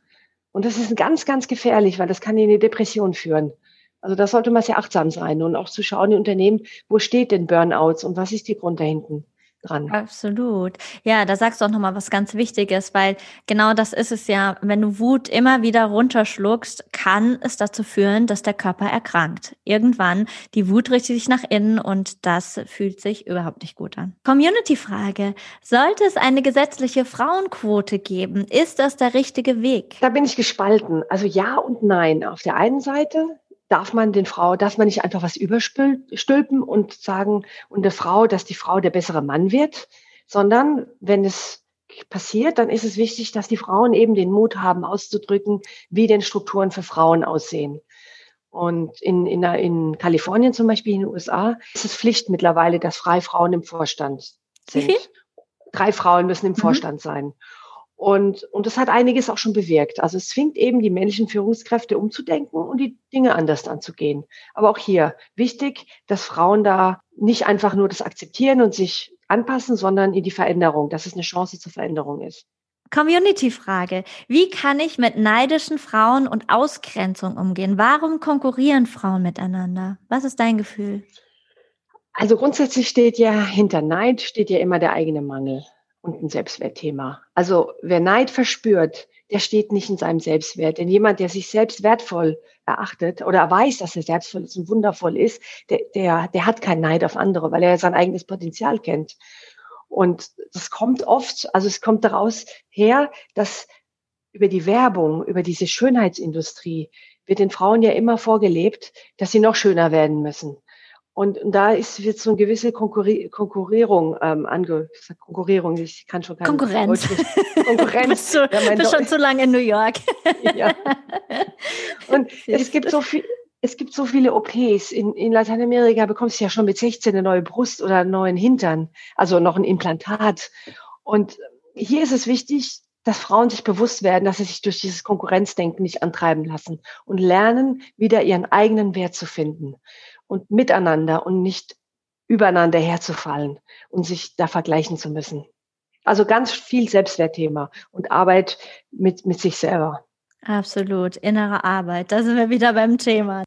Und das ist ganz, ganz gefährlich, weil das kann in eine Depression führen. Also da sollte man sehr achtsam sein und auch zu schauen in Unternehmen, wo steht denn Burnouts und was ist die Grund dahinten? Dran. Absolut. Ja, da sagst du auch nochmal was ganz Wichtiges, weil genau das ist es ja. Wenn du Wut immer wieder runterschluckst, kann es dazu führen, dass der Körper erkrankt. Irgendwann, die Wut richtet sich nach innen und das fühlt sich überhaupt nicht gut an. Community-Frage. Sollte es eine gesetzliche Frauenquote geben? Ist das der richtige Weg? Da bin ich gespalten. Also ja und nein. Auf der einen Seite darf man den Frau, darf man nicht einfach was überstülpen und sagen, und der Frau, dass die Frau der bessere Mann wird, sondern wenn es passiert, dann ist es wichtig, dass die Frauen eben den Mut haben, auszudrücken, wie denn Strukturen für Frauen aussehen. Und in, in, in Kalifornien zum Beispiel in den USA ist es Pflicht mittlerweile, dass Freifrauen im Vorstand sind. Drei Frauen müssen im mhm. Vorstand sein. Und, und das hat einiges auch schon bewirkt. Also es zwingt eben die männlichen Führungskräfte umzudenken und die Dinge anders anzugehen. Aber auch hier wichtig, dass Frauen da nicht einfach nur das akzeptieren und sich anpassen, sondern in die Veränderung, dass es eine Chance zur Veränderung ist. Community-Frage. Wie kann ich mit neidischen Frauen und Ausgrenzung umgehen? Warum konkurrieren Frauen miteinander? Was ist dein Gefühl? Also grundsätzlich steht ja hinter Neid steht ja immer der eigene Mangel und ein Selbstwertthema. Also wer Neid verspürt, der steht nicht in seinem Selbstwert. Denn jemand, der sich selbst wertvoll erachtet oder weiß, dass er selbstvoll ist und wundervoll ist, der, der, der hat keinen Neid auf andere, weil er sein eigenes Potenzial kennt. Und das kommt oft, also es kommt daraus her, dass über die Werbung, über diese Schönheitsindustrie wird den Frauen ja immer vorgelebt, dass sie noch schöner werden müssen. Und, da ist jetzt so eine gewisse Konkurri Konkurrierung ähm, ange Konkurrierung, ich kann schon gar Konkurrenz. nicht Konkurrenz. [LAUGHS] bist du ja, bist schon zu lange in New York. [LAUGHS] ja. Und [LAUGHS] es gibt so viel, es gibt so viele OPs. In, in Lateinamerika bekommst du ja schon mit 16 eine neue Brust oder einen neuen Hintern, also noch ein Implantat. Und hier ist es wichtig, dass Frauen sich bewusst werden, dass sie sich durch dieses Konkurrenzdenken nicht antreiben lassen und lernen, wieder ihren eigenen Wert zu finden und miteinander und nicht übereinander herzufallen und sich da vergleichen zu müssen. Also ganz viel Selbstwertthema und Arbeit mit, mit sich selber. Absolut, innere Arbeit. Da sind wir wieder beim Thema.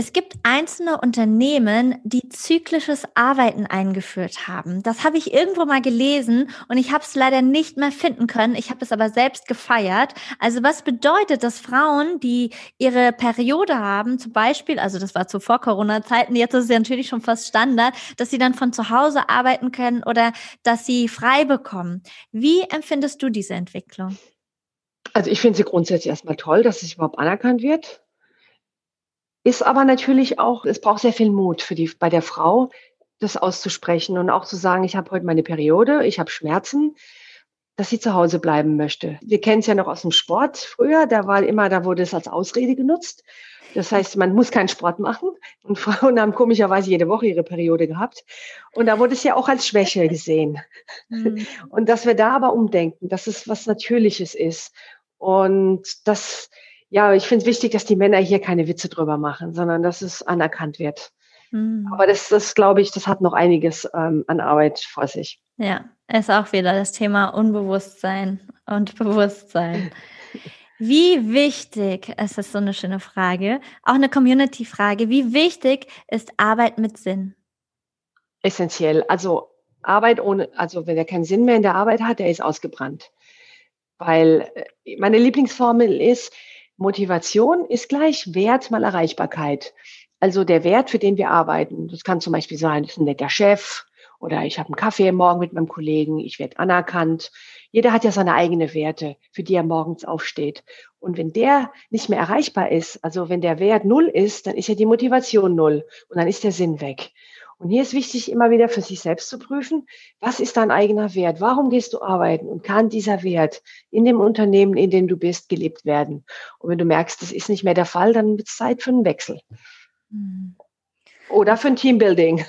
Es gibt einzelne Unternehmen, die zyklisches Arbeiten eingeführt haben. Das habe ich irgendwo mal gelesen und ich habe es leider nicht mehr finden können. Ich habe es aber selbst gefeiert. Also was bedeutet, dass Frauen, die ihre Periode haben, zum Beispiel, also das war zu vor Corona-Zeiten, jetzt ist es ja natürlich schon fast Standard, dass sie dann von zu Hause arbeiten können oder dass sie frei bekommen. Wie empfindest du diese Entwicklung? Also ich finde sie grundsätzlich erstmal toll, dass es überhaupt anerkannt wird. Ist aber natürlich auch, es braucht sehr viel Mut für die, bei der Frau, das auszusprechen und auch zu sagen, ich habe heute meine Periode, ich habe Schmerzen, dass sie zu Hause bleiben möchte. Wir kennen es ja noch aus dem Sport früher, da war immer, da wurde es als Ausrede genutzt. Das heißt, man muss keinen Sport machen. Und [LAUGHS] Frauen haben komischerweise jede Woche ihre Periode gehabt. Und da wurde es ja auch als Schwäche gesehen. Mhm. Und dass wir da aber umdenken, dass es was Natürliches ist. Und dass ja, ich finde es wichtig, dass die Männer hier keine Witze drüber machen, sondern dass es anerkannt wird. Mhm. Aber das, das glaube ich, das hat noch einiges ähm, an Arbeit vor sich. Ja, ist auch wieder das Thema Unbewusstsein und [LAUGHS] Bewusstsein. Wie wichtig, es ist so eine schöne Frage, auch eine Community-Frage, wie wichtig ist Arbeit mit Sinn? Essentiell. Also Arbeit ohne, also wenn er keinen Sinn mehr in der Arbeit hat, der ist ausgebrannt. Weil äh, meine Lieblingsformel ist, Motivation ist gleich Wert mal Erreichbarkeit. Also der Wert, für den wir arbeiten. Das kann zum Beispiel sein, das ist ein netter Chef oder ich habe einen Kaffee morgen mit meinem Kollegen, ich werde anerkannt. Jeder hat ja seine eigene Werte, für die er morgens aufsteht. Und wenn der nicht mehr erreichbar ist, also wenn der Wert null ist, dann ist ja die Motivation null und dann ist der Sinn weg. Und hier ist wichtig, immer wieder für sich selbst zu prüfen, was ist dein eigener Wert? Warum gehst du arbeiten? Und kann dieser Wert in dem Unternehmen, in dem du bist, gelebt werden? Und wenn du merkst, das ist nicht mehr der Fall, dann wird es Zeit für einen Wechsel. Hm. Oder für ein Teambuilding.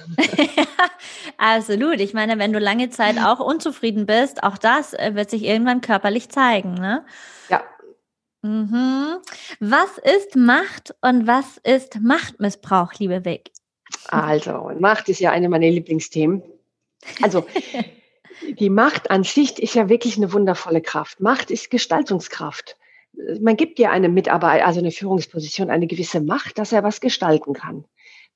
[LAUGHS] absolut. Ich meine, wenn du lange Zeit auch unzufrieden bist, auch das äh, wird sich irgendwann körperlich zeigen. Ne? Ja. Mhm. Was ist Macht und was ist Machtmissbrauch, liebe Vic? Also, Macht ist ja eine meiner Lieblingsthemen. Also, [LAUGHS] die Macht an sich ist ja wirklich eine wundervolle Kraft. Macht ist Gestaltungskraft. Man gibt ja einem Mitarbeiter, also eine Führungsposition, eine gewisse Macht, dass er was gestalten kann.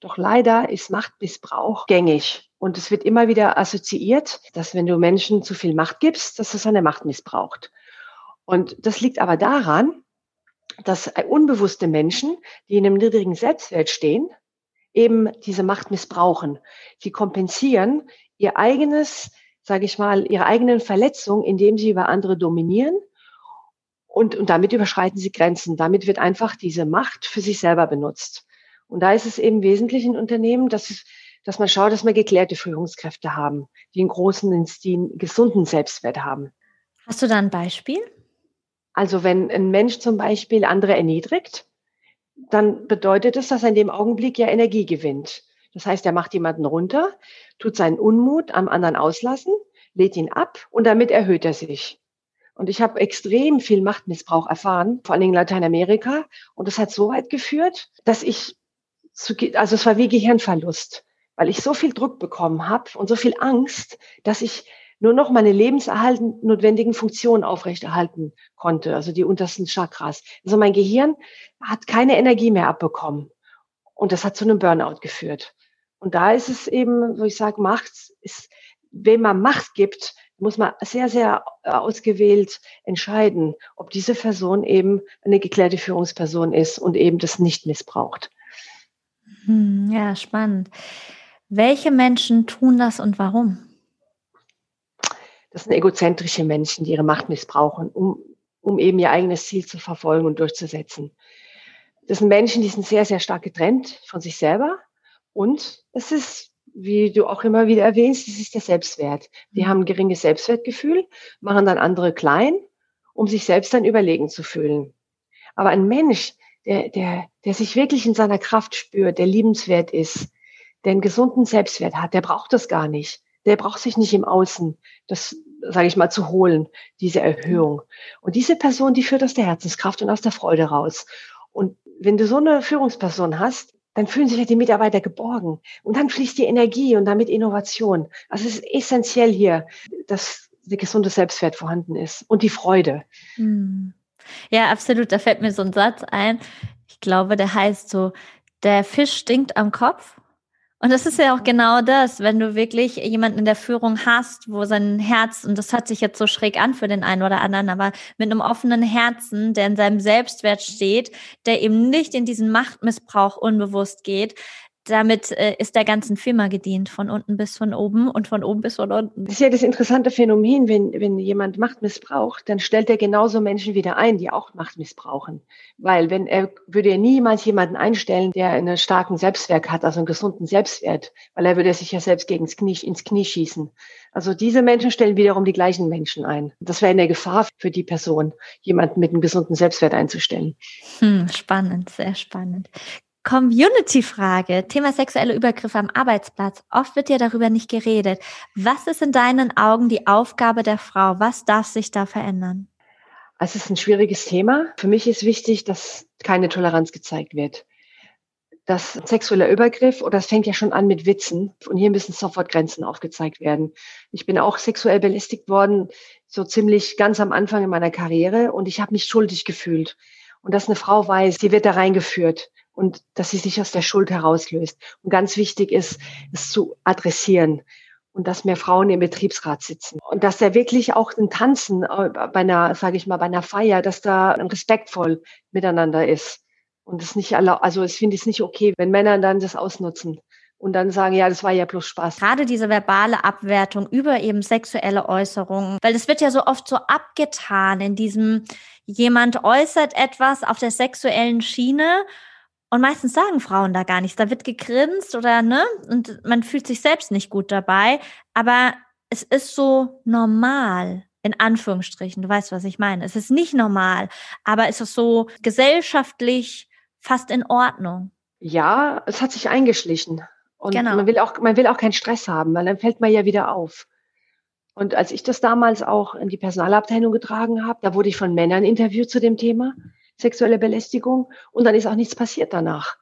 Doch leider ist Machtmissbrauch gängig. Und es wird immer wieder assoziiert, dass wenn du Menschen zu viel Macht gibst, dass das eine Macht missbraucht. Und das liegt aber daran, dass unbewusste Menschen, die in einem niedrigen Selbstwert stehen, eben diese Macht missbrauchen. Sie kompensieren ihr eigenes, sage ich mal, ihre eigenen Verletzungen, indem sie über andere dominieren und, und damit überschreiten sie Grenzen. Damit wird einfach diese Macht für sich selber benutzt. Und da ist es eben wesentlich in Unternehmen, dass, dass man schaut, dass wir geklärte Führungskräfte haben, die einen großen, die einen gesunden Selbstwert haben. Hast du da ein Beispiel? Also wenn ein Mensch zum Beispiel andere erniedrigt, dann bedeutet es, dass er in dem Augenblick ja Energie gewinnt. Das heißt, er macht jemanden runter, tut seinen Unmut am anderen auslassen, lädt ihn ab und damit erhöht er sich. Und ich habe extrem viel Machtmissbrauch erfahren, vor allen Dingen in Lateinamerika. Und das hat so weit geführt, dass ich, zu, also es war wie Gehirnverlust, weil ich so viel Druck bekommen habe und so viel Angst, dass ich nur noch meine lebenserhalten notwendigen Funktionen aufrechterhalten konnte, also die untersten Chakras. Also mein Gehirn hat keine Energie mehr abbekommen. Und das hat zu einem Burnout geführt. Und da ist es eben, wo ich sage, Macht ist, wem man Macht gibt, muss man sehr, sehr ausgewählt entscheiden, ob diese Person eben eine geklärte Führungsperson ist und eben das nicht missbraucht. Hm, ja, spannend. Welche Menschen tun das und warum? Das sind egozentrische Menschen, die ihre Macht missbrauchen, um, um eben ihr eigenes Ziel zu verfolgen und durchzusetzen. Das sind Menschen, die sind sehr, sehr stark getrennt von sich selber. Und es ist, wie du auch immer wieder erwähnst, es ist der Selbstwert. Die mhm. haben ein geringes Selbstwertgefühl, machen dann andere klein, um sich selbst dann überlegen zu fühlen. Aber ein Mensch, der, der, der sich wirklich in seiner Kraft spürt, der liebenswert ist, der einen gesunden Selbstwert hat, der braucht das gar nicht. Der braucht sich nicht im Außen, das, sage ich mal, zu holen, diese Erhöhung. Und diese Person, die führt aus der Herzenskraft und aus der Freude raus. Und wenn du so eine Führungsperson hast, dann fühlen sich ja die Mitarbeiter geborgen. Und dann fließt die Energie und damit Innovation. Also es ist essentiell hier, dass der gesunde Selbstwert vorhanden ist und die Freude. Hm. Ja, absolut. Da fällt mir so ein Satz ein. Ich glaube, der heißt so, der Fisch stinkt am Kopf und das ist ja auch genau das, wenn du wirklich jemanden in der Führung hast, wo sein Herz, und das hört sich jetzt so schräg an für den einen oder anderen, aber mit einem offenen Herzen, der in seinem Selbstwert steht, der eben nicht in diesen Machtmissbrauch unbewusst geht, damit äh, ist der ganzen Firma gedient, von unten bis von oben und von oben bis von unten. Das ist ja das interessante Phänomen, wenn, wenn jemand Macht missbraucht, dann stellt er genauso Menschen wieder ein, die auch Macht missbrauchen. Weil wenn er würde er niemals jemanden einstellen, der einen starken Selbstwert hat, also einen gesunden Selbstwert, weil er würde sich ja selbst gegen ins Knie, ins Knie schießen. Also diese Menschen stellen wiederum die gleichen Menschen ein. Das wäre eine Gefahr für die Person, jemanden mit einem gesunden Selbstwert einzustellen. Hm, spannend, sehr spannend. Community-Frage, Thema sexuelle Übergriffe am Arbeitsplatz. Oft wird ja darüber nicht geredet. Was ist in deinen Augen die Aufgabe der Frau? Was darf sich da verändern? Es ist ein schwieriges Thema. Für mich ist wichtig, dass keine Toleranz gezeigt wird. Das sexuelle Übergriff, oder es fängt ja schon an mit Witzen, und hier müssen sofort Grenzen aufgezeigt werden. Ich bin auch sexuell belästigt worden, so ziemlich ganz am Anfang in meiner Karriere, und ich habe mich schuldig gefühlt. Und dass eine Frau weiß, sie wird da reingeführt und dass sie sich aus der Schuld herauslöst. Und ganz wichtig ist, es zu adressieren und dass mehr Frauen im Betriebsrat sitzen und dass da wirklich auch ein Tanzen äh, bei einer, sage ich mal, bei einer Feier, dass da respektvoll miteinander ist und es nicht alle, also ich finde es nicht okay, wenn Männer dann das ausnutzen und dann sagen, ja, das war ja bloß Spaß. Gerade diese verbale Abwertung über eben sexuelle Äußerungen, weil es wird ja so oft so abgetan in diesem, jemand äußert etwas auf der sexuellen Schiene und meistens sagen Frauen da gar nichts. Da wird gegrinst oder ne? Und man fühlt sich selbst nicht gut dabei. Aber es ist so normal, in Anführungsstrichen. Du weißt, was ich meine. Es ist nicht normal, aber es ist so gesellschaftlich fast in Ordnung. Ja, es hat sich eingeschlichen. Und genau. man will auch, man will auch keinen Stress haben, weil dann fällt man ja wieder auf. Und als ich das damals auch in die Personalabteilung getragen habe, da wurde ich von Männern interviewt zu dem Thema sexuelle Belästigung und dann ist auch nichts passiert danach.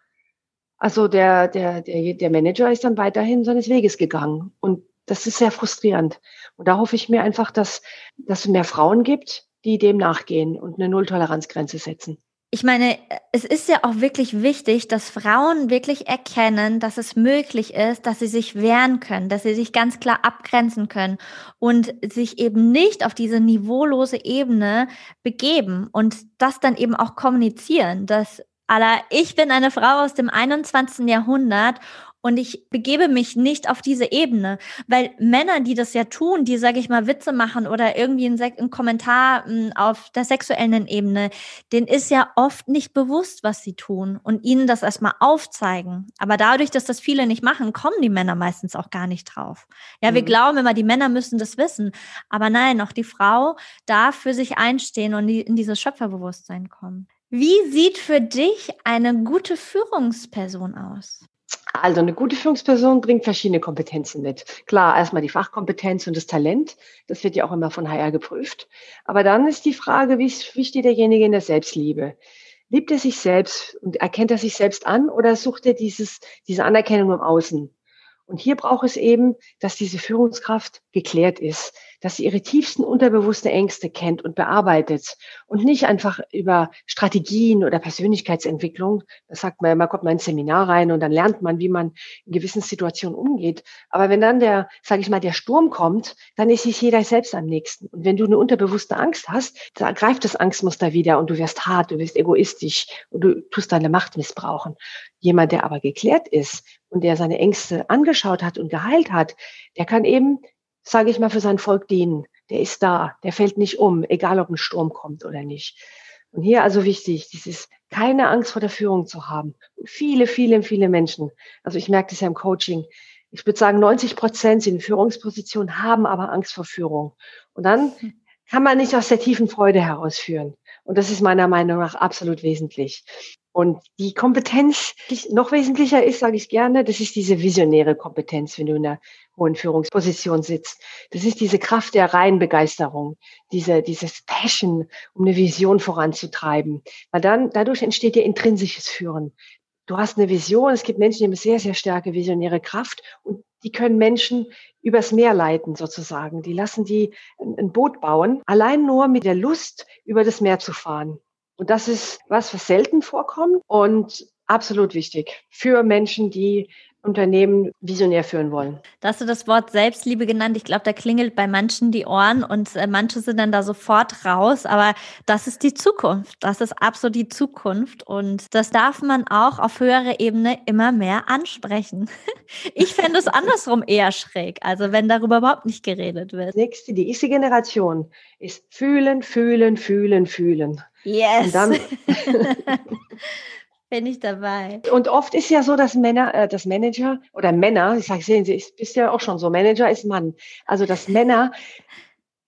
Also der, der, der, der Manager ist dann weiterhin seines Weges gegangen und das ist sehr frustrierend. Und da hoffe ich mir einfach, dass, dass es mehr Frauen gibt, die dem nachgehen und eine Nulltoleranzgrenze setzen ich meine, es ist ja auch wirklich wichtig, dass Frauen wirklich erkennen, dass es möglich ist, dass sie sich wehren können, dass sie sich ganz klar abgrenzen können und sich eben nicht auf diese niveaulose Ebene begeben und das dann eben auch kommunizieren, dass aller, ich bin eine Frau aus dem 21. Jahrhundert und ich begebe mich nicht auf diese Ebene, weil Männer, die das ja tun, die, sage ich mal, Witze machen oder irgendwie einen, einen Kommentar hm, auf der sexuellen Ebene, denen ist ja oft nicht bewusst, was sie tun und ihnen das erstmal aufzeigen. Aber dadurch, dass das viele nicht machen, kommen die Männer meistens auch gar nicht drauf. Ja, mhm. wir glauben immer, die Männer müssen das wissen. Aber nein, auch die Frau darf für sich einstehen und in dieses Schöpferbewusstsein kommen. Wie sieht für dich eine gute Führungsperson aus? Also eine gute Führungsperson bringt verschiedene Kompetenzen mit. Klar, erstmal die Fachkompetenz und das Talent. Das wird ja auch immer von HR geprüft. Aber dann ist die Frage, wie, wie steht derjenige in der Selbstliebe? Liebt er sich selbst und erkennt er sich selbst an oder sucht er dieses, diese Anerkennung im Außen? Und hier braucht es eben, dass diese Führungskraft geklärt ist, dass sie ihre tiefsten unterbewusste Ängste kennt und bearbeitet und nicht einfach über Strategien oder Persönlichkeitsentwicklung. Das sagt man, man kommt mal ins Seminar rein und dann lernt man, wie man in gewissen Situationen umgeht. Aber wenn dann der, sage ich mal, der Sturm kommt, dann ist sich jeder selbst am nächsten. Und wenn du eine unterbewusste Angst hast, da greift das Angstmuster wieder und du wirst hart, du wirst egoistisch und du tust deine Macht missbrauchen. Jemand, der aber geklärt ist und der seine Ängste angeschaut hat und geheilt hat, der kann eben, sage ich mal, für sein Volk dienen. Der ist da, der fällt nicht um, egal ob ein Sturm kommt oder nicht. Und hier also wichtig, dieses keine Angst vor der Führung zu haben. Viele, viele, viele Menschen, also ich merke das ja im Coaching, ich würde sagen, 90 Prozent sind in Führungspositionen, haben aber Angst vor Führung. Und dann kann man nicht aus der tiefen Freude herausführen. Und das ist meiner Meinung nach absolut wesentlich. Und die Kompetenz, die noch wesentlicher ist, sage ich gerne, das ist diese visionäre Kompetenz, wenn du in einer hohen Führungsposition sitzt. Das ist diese Kraft der reinen Begeisterung, diese, dieses Passion, um eine Vision voranzutreiben. Weil dann, dadurch entsteht dir intrinsisches Führen. Du hast eine Vision, es gibt Menschen, die haben sehr, sehr starke visionäre Kraft und die können Menschen übers Meer leiten sozusagen. Die lassen die ein Boot bauen, allein nur mit der Lust, über das Meer zu fahren. Und das ist was, was selten vorkommt und absolut wichtig für Menschen, die Unternehmen visionär führen wollen. Da hast du das Wort Selbstliebe genannt. Ich glaube, da klingelt bei manchen die Ohren und äh, manche sind dann da sofort raus. Aber das ist die Zukunft. Das ist absolut die Zukunft. Und das darf man auch auf höherer Ebene immer mehr ansprechen. [LAUGHS] Ich fände es andersrum eher schräg. Also wenn darüber überhaupt nicht geredet wird. Nächste, die nächste Generation ist fühlen, fühlen, fühlen, fühlen. Yes. [LAUGHS] Bin ich dabei. Und oft ist ja so, dass Männer, äh, dass Manager oder Männer, ich sage, sehen Sie, ich bist ja auch schon so, Manager ist Mann. Also dass Männer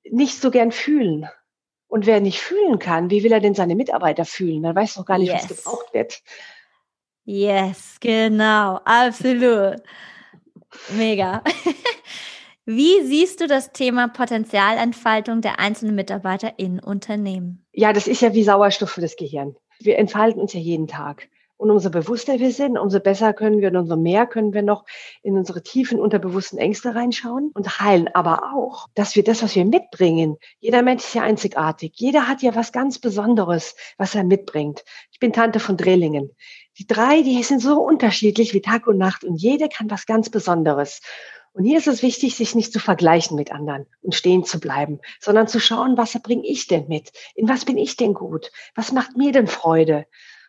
nicht so gern fühlen. Und wer nicht fühlen kann, wie will er denn seine Mitarbeiter fühlen? Man weiß doch gar nicht, yes. was gebraucht wird. Yes, genau, absolut. Mega. [LAUGHS] Wie siehst du das Thema Potenzialentfaltung der einzelnen Mitarbeiter in Unternehmen? Ja, das ist ja wie Sauerstoff für das Gehirn. Wir entfalten uns ja jeden Tag. Und umso bewusster wir sind, umso besser können wir und umso mehr können wir noch in unsere tiefen, unterbewussten Ängste reinschauen und heilen. Aber auch, dass wir das, was wir mitbringen, jeder Mensch ist ja einzigartig. Jeder hat ja was ganz Besonderes, was er mitbringt. Ich bin Tante von Drillingen. Die drei, die sind so unterschiedlich wie Tag und Nacht und jeder kann was ganz Besonderes. Und hier ist es wichtig, sich nicht zu vergleichen mit anderen und stehen zu bleiben, sondern zu schauen, was bringe ich denn mit? In was bin ich denn gut? Was macht mir denn Freude?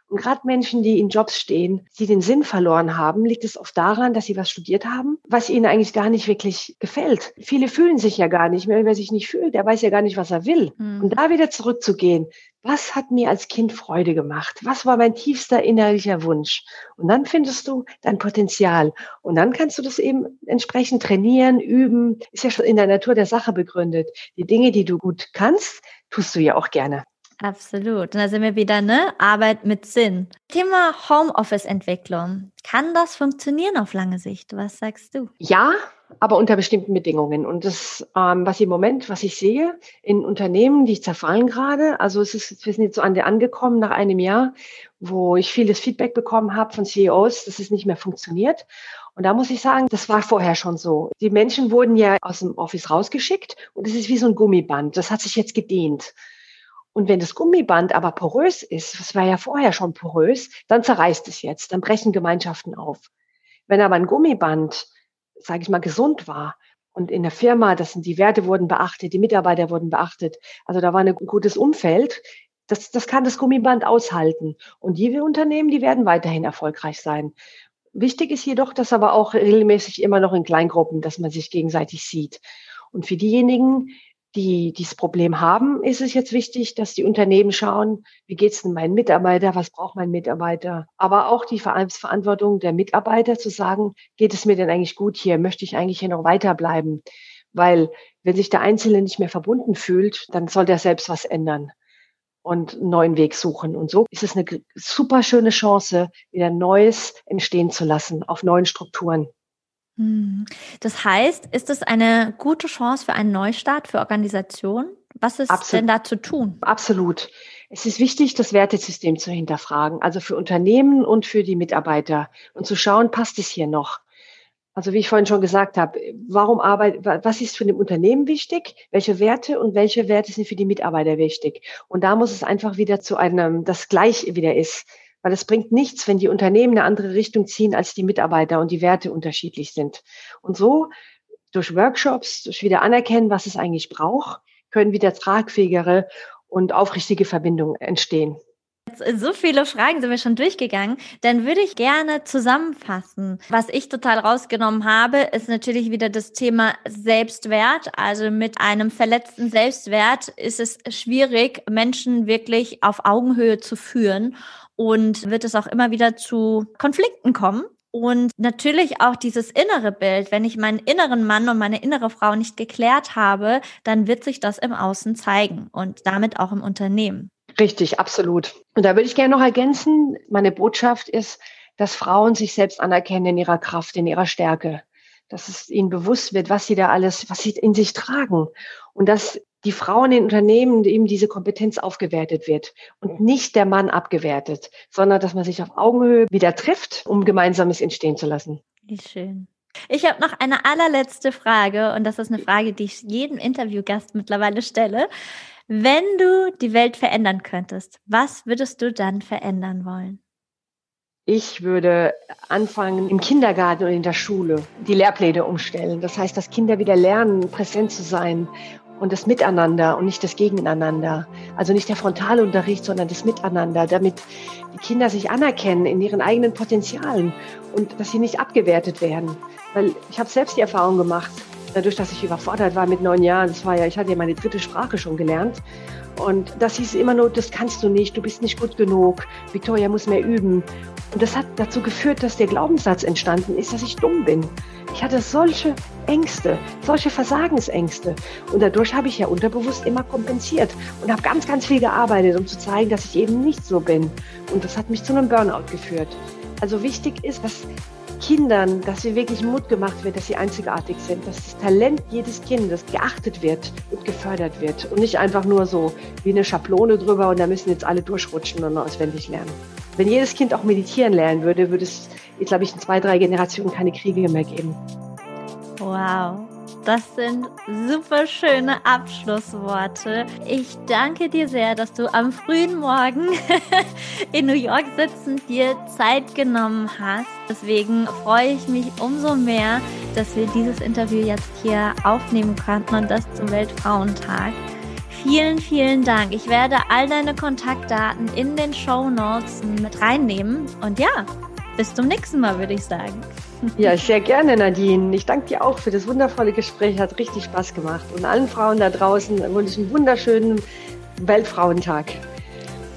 Und gerade Menschen, die in Jobs stehen, die den Sinn verloren haben, liegt es oft daran, dass sie was studiert haben, was ihnen eigentlich gar nicht wirklich gefällt. Viele fühlen sich ja gar nicht mehr. Wer sich nicht fühlt, der weiß ja gar nicht, was er will. Mhm. Und da wieder zurückzugehen, was hat mir als Kind Freude gemacht? Was war mein tiefster innerlicher Wunsch? Und dann findest du dein Potenzial. Und dann kannst du das eben entsprechend trainieren, üben. Ist ja schon in der Natur der Sache begründet. Die Dinge, die du gut kannst, tust du ja auch gerne. Absolut. Und da sind wir wieder, ne? Arbeit mit Sinn. Thema Homeoffice-Entwicklung. Kann das funktionieren auf lange Sicht? Was sagst du? Ja, aber unter bestimmten Bedingungen. Und das, ähm, was im Moment, was ich sehe in Unternehmen, die zerfallen gerade, also es ist, wir sind jetzt so an der angekommen nach einem Jahr, wo ich vieles Feedback bekommen habe von CEOs, dass es nicht mehr funktioniert. Und da muss ich sagen, das war vorher schon so. Die Menschen wurden ja aus dem Office rausgeschickt und es ist wie so ein Gummiband. Das hat sich jetzt gedehnt. Und wenn das Gummiband aber porös ist, das war ja vorher schon porös, dann zerreißt es jetzt, dann brechen Gemeinschaften auf. Wenn aber ein Gummiband, sage ich mal, gesund war und in der Firma, das sind die Werte wurden beachtet, die Mitarbeiter wurden beachtet, also da war ein gutes Umfeld, das, das kann das Gummiband aushalten. Und die Unternehmen, die werden weiterhin erfolgreich sein. Wichtig ist jedoch, dass aber auch regelmäßig immer noch in Kleingruppen, dass man sich gegenseitig sieht. Und für diejenigen, die dieses Problem haben, ist es jetzt wichtig, dass die Unternehmen schauen, wie geht es denn meinen Mitarbeiter, was braucht mein Mitarbeiter, aber auch die Verantwortung der Mitarbeiter zu sagen, geht es mir denn eigentlich gut hier, möchte ich eigentlich hier noch weiterbleiben, weil wenn sich der Einzelne nicht mehr verbunden fühlt, dann soll der selbst was ändern. und einen neuen Weg suchen. Und so ist es eine super schöne Chance, wieder Neues entstehen zu lassen auf neuen Strukturen. Hm. Das heißt, ist es eine gute Chance für einen Neustart für Organisationen? Was ist Absolut. denn da zu tun? Absolut. Es ist wichtig, das Wertesystem zu hinterfragen, also für Unternehmen und für die Mitarbeiter und zu schauen, passt es hier noch? Also wie ich vorhin schon gesagt habe, warum arbeit, was ist für ein Unternehmen wichtig? Welche Werte und welche Werte sind für die Mitarbeiter wichtig? Und da muss es einfach wieder zu einem, das gleich wieder ist. Weil es bringt nichts, wenn die Unternehmen eine andere Richtung ziehen als die Mitarbeiter und die Werte unterschiedlich sind. Und so durch Workshops, durch wieder anerkennen, was es eigentlich braucht, können wieder tragfähigere und aufrichtige Verbindungen entstehen. So viele Fragen sind wir schon durchgegangen. Dann würde ich gerne zusammenfassen. Was ich total rausgenommen habe, ist natürlich wieder das Thema Selbstwert. Also mit einem verletzten Selbstwert ist es schwierig, Menschen wirklich auf Augenhöhe zu führen und wird es auch immer wieder zu Konflikten kommen. Und natürlich auch dieses innere Bild. Wenn ich meinen inneren Mann und meine innere Frau nicht geklärt habe, dann wird sich das im Außen zeigen und damit auch im Unternehmen. Richtig, absolut. Und da würde ich gerne noch ergänzen, meine Botschaft ist, dass Frauen sich selbst anerkennen in ihrer Kraft, in ihrer Stärke. Dass es ihnen bewusst wird, was sie da alles, was sie in sich tragen. Und dass die Frauen in Unternehmen eben diese Kompetenz aufgewertet wird und nicht der Mann abgewertet, sondern dass man sich auf Augenhöhe wieder trifft, um Gemeinsames entstehen zu lassen. Wie schön. Ich habe noch eine allerletzte Frage und das ist eine Frage, die ich jedem Interviewgast mittlerweile stelle. Wenn du die Welt verändern könntest, was würdest du dann verändern wollen? Ich würde anfangen im Kindergarten und in der Schule die Lehrpläne umstellen. Das heißt, dass Kinder wieder lernen, präsent zu sein und das Miteinander und nicht das Gegeneinander. Also nicht der Frontalunterricht, sondern das Miteinander, damit die Kinder sich anerkennen in ihren eigenen Potenzialen und dass sie nicht abgewertet werden. Weil ich habe selbst die Erfahrung gemacht, dadurch, dass ich überfordert war mit neun Jahren, das war ja, ich hatte ja meine dritte Sprache schon gelernt. Und das hieß immer nur, das kannst du nicht, du bist nicht gut genug, Victoria muss mehr üben. Und das hat dazu geführt, dass der Glaubenssatz entstanden ist, dass ich dumm bin. Ich hatte solche Ängste, solche Versagensängste. Und dadurch habe ich ja unterbewusst immer kompensiert und habe ganz, ganz viel gearbeitet, um zu zeigen, dass ich eben nicht so bin. Und das hat mich zu einem Burnout geführt. Also wichtig ist, dass Kindern, dass sie wirklich Mut gemacht wird, dass sie einzigartig sind, dass das Talent jedes Kindes geachtet wird und gefördert wird und nicht einfach nur so wie eine Schablone drüber und da müssen jetzt alle durchrutschen und auswendig lernen. Wenn jedes Kind auch meditieren lernen würde, würde es, glaube ich, in zwei, drei Generationen keine Kriege mehr geben. Wow. Das sind super schöne Abschlussworte. Ich danke dir sehr, dass du am frühen Morgen [LAUGHS] in New York sitzend dir Zeit genommen hast. Deswegen freue ich mich umso mehr, dass wir dieses Interview jetzt hier aufnehmen konnten und das zum Weltfrauentag. Vielen, vielen Dank. Ich werde all deine Kontaktdaten in den Show Notes mit reinnehmen. Und ja, bis zum nächsten Mal, würde ich sagen. Ja, sehr gerne, Nadine. Ich danke dir auch für das wundervolle Gespräch. Hat richtig Spaß gemacht. Und allen Frauen da draußen wünsche ich einen wunderschönen Weltfrauentag.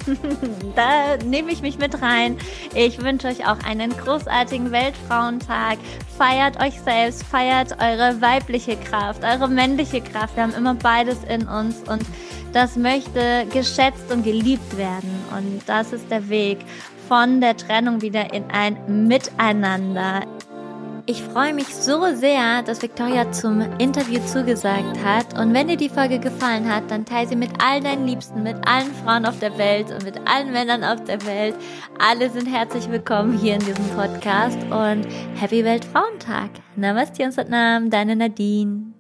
[LAUGHS] da nehme ich mich mit rein. Ich wünsche euch auch einen großartigen Weltfrauentag. Feiert euch selbst, feiert eure weibliche Kraft, eure männliche Kraft. Wir haben immer beides in uns und das möchte geschätzt und geliebt werden. Und das ist der Weg von der Trennung wieder in ein Miteinander. Ich freue mich so sehr, dass Victoria zum Interview zugesagt hat. Und wenn dir die Folge gefallen hat, dann teile sie mit all deinen Liebsten, mit allen Frauen auf der Welt und mit allen Männern auf der Welt. Alle sind herzlich willkommen hier in diesem Podcast und Happy Weltfrauentag. Namaste und Satnam, deine Nadine.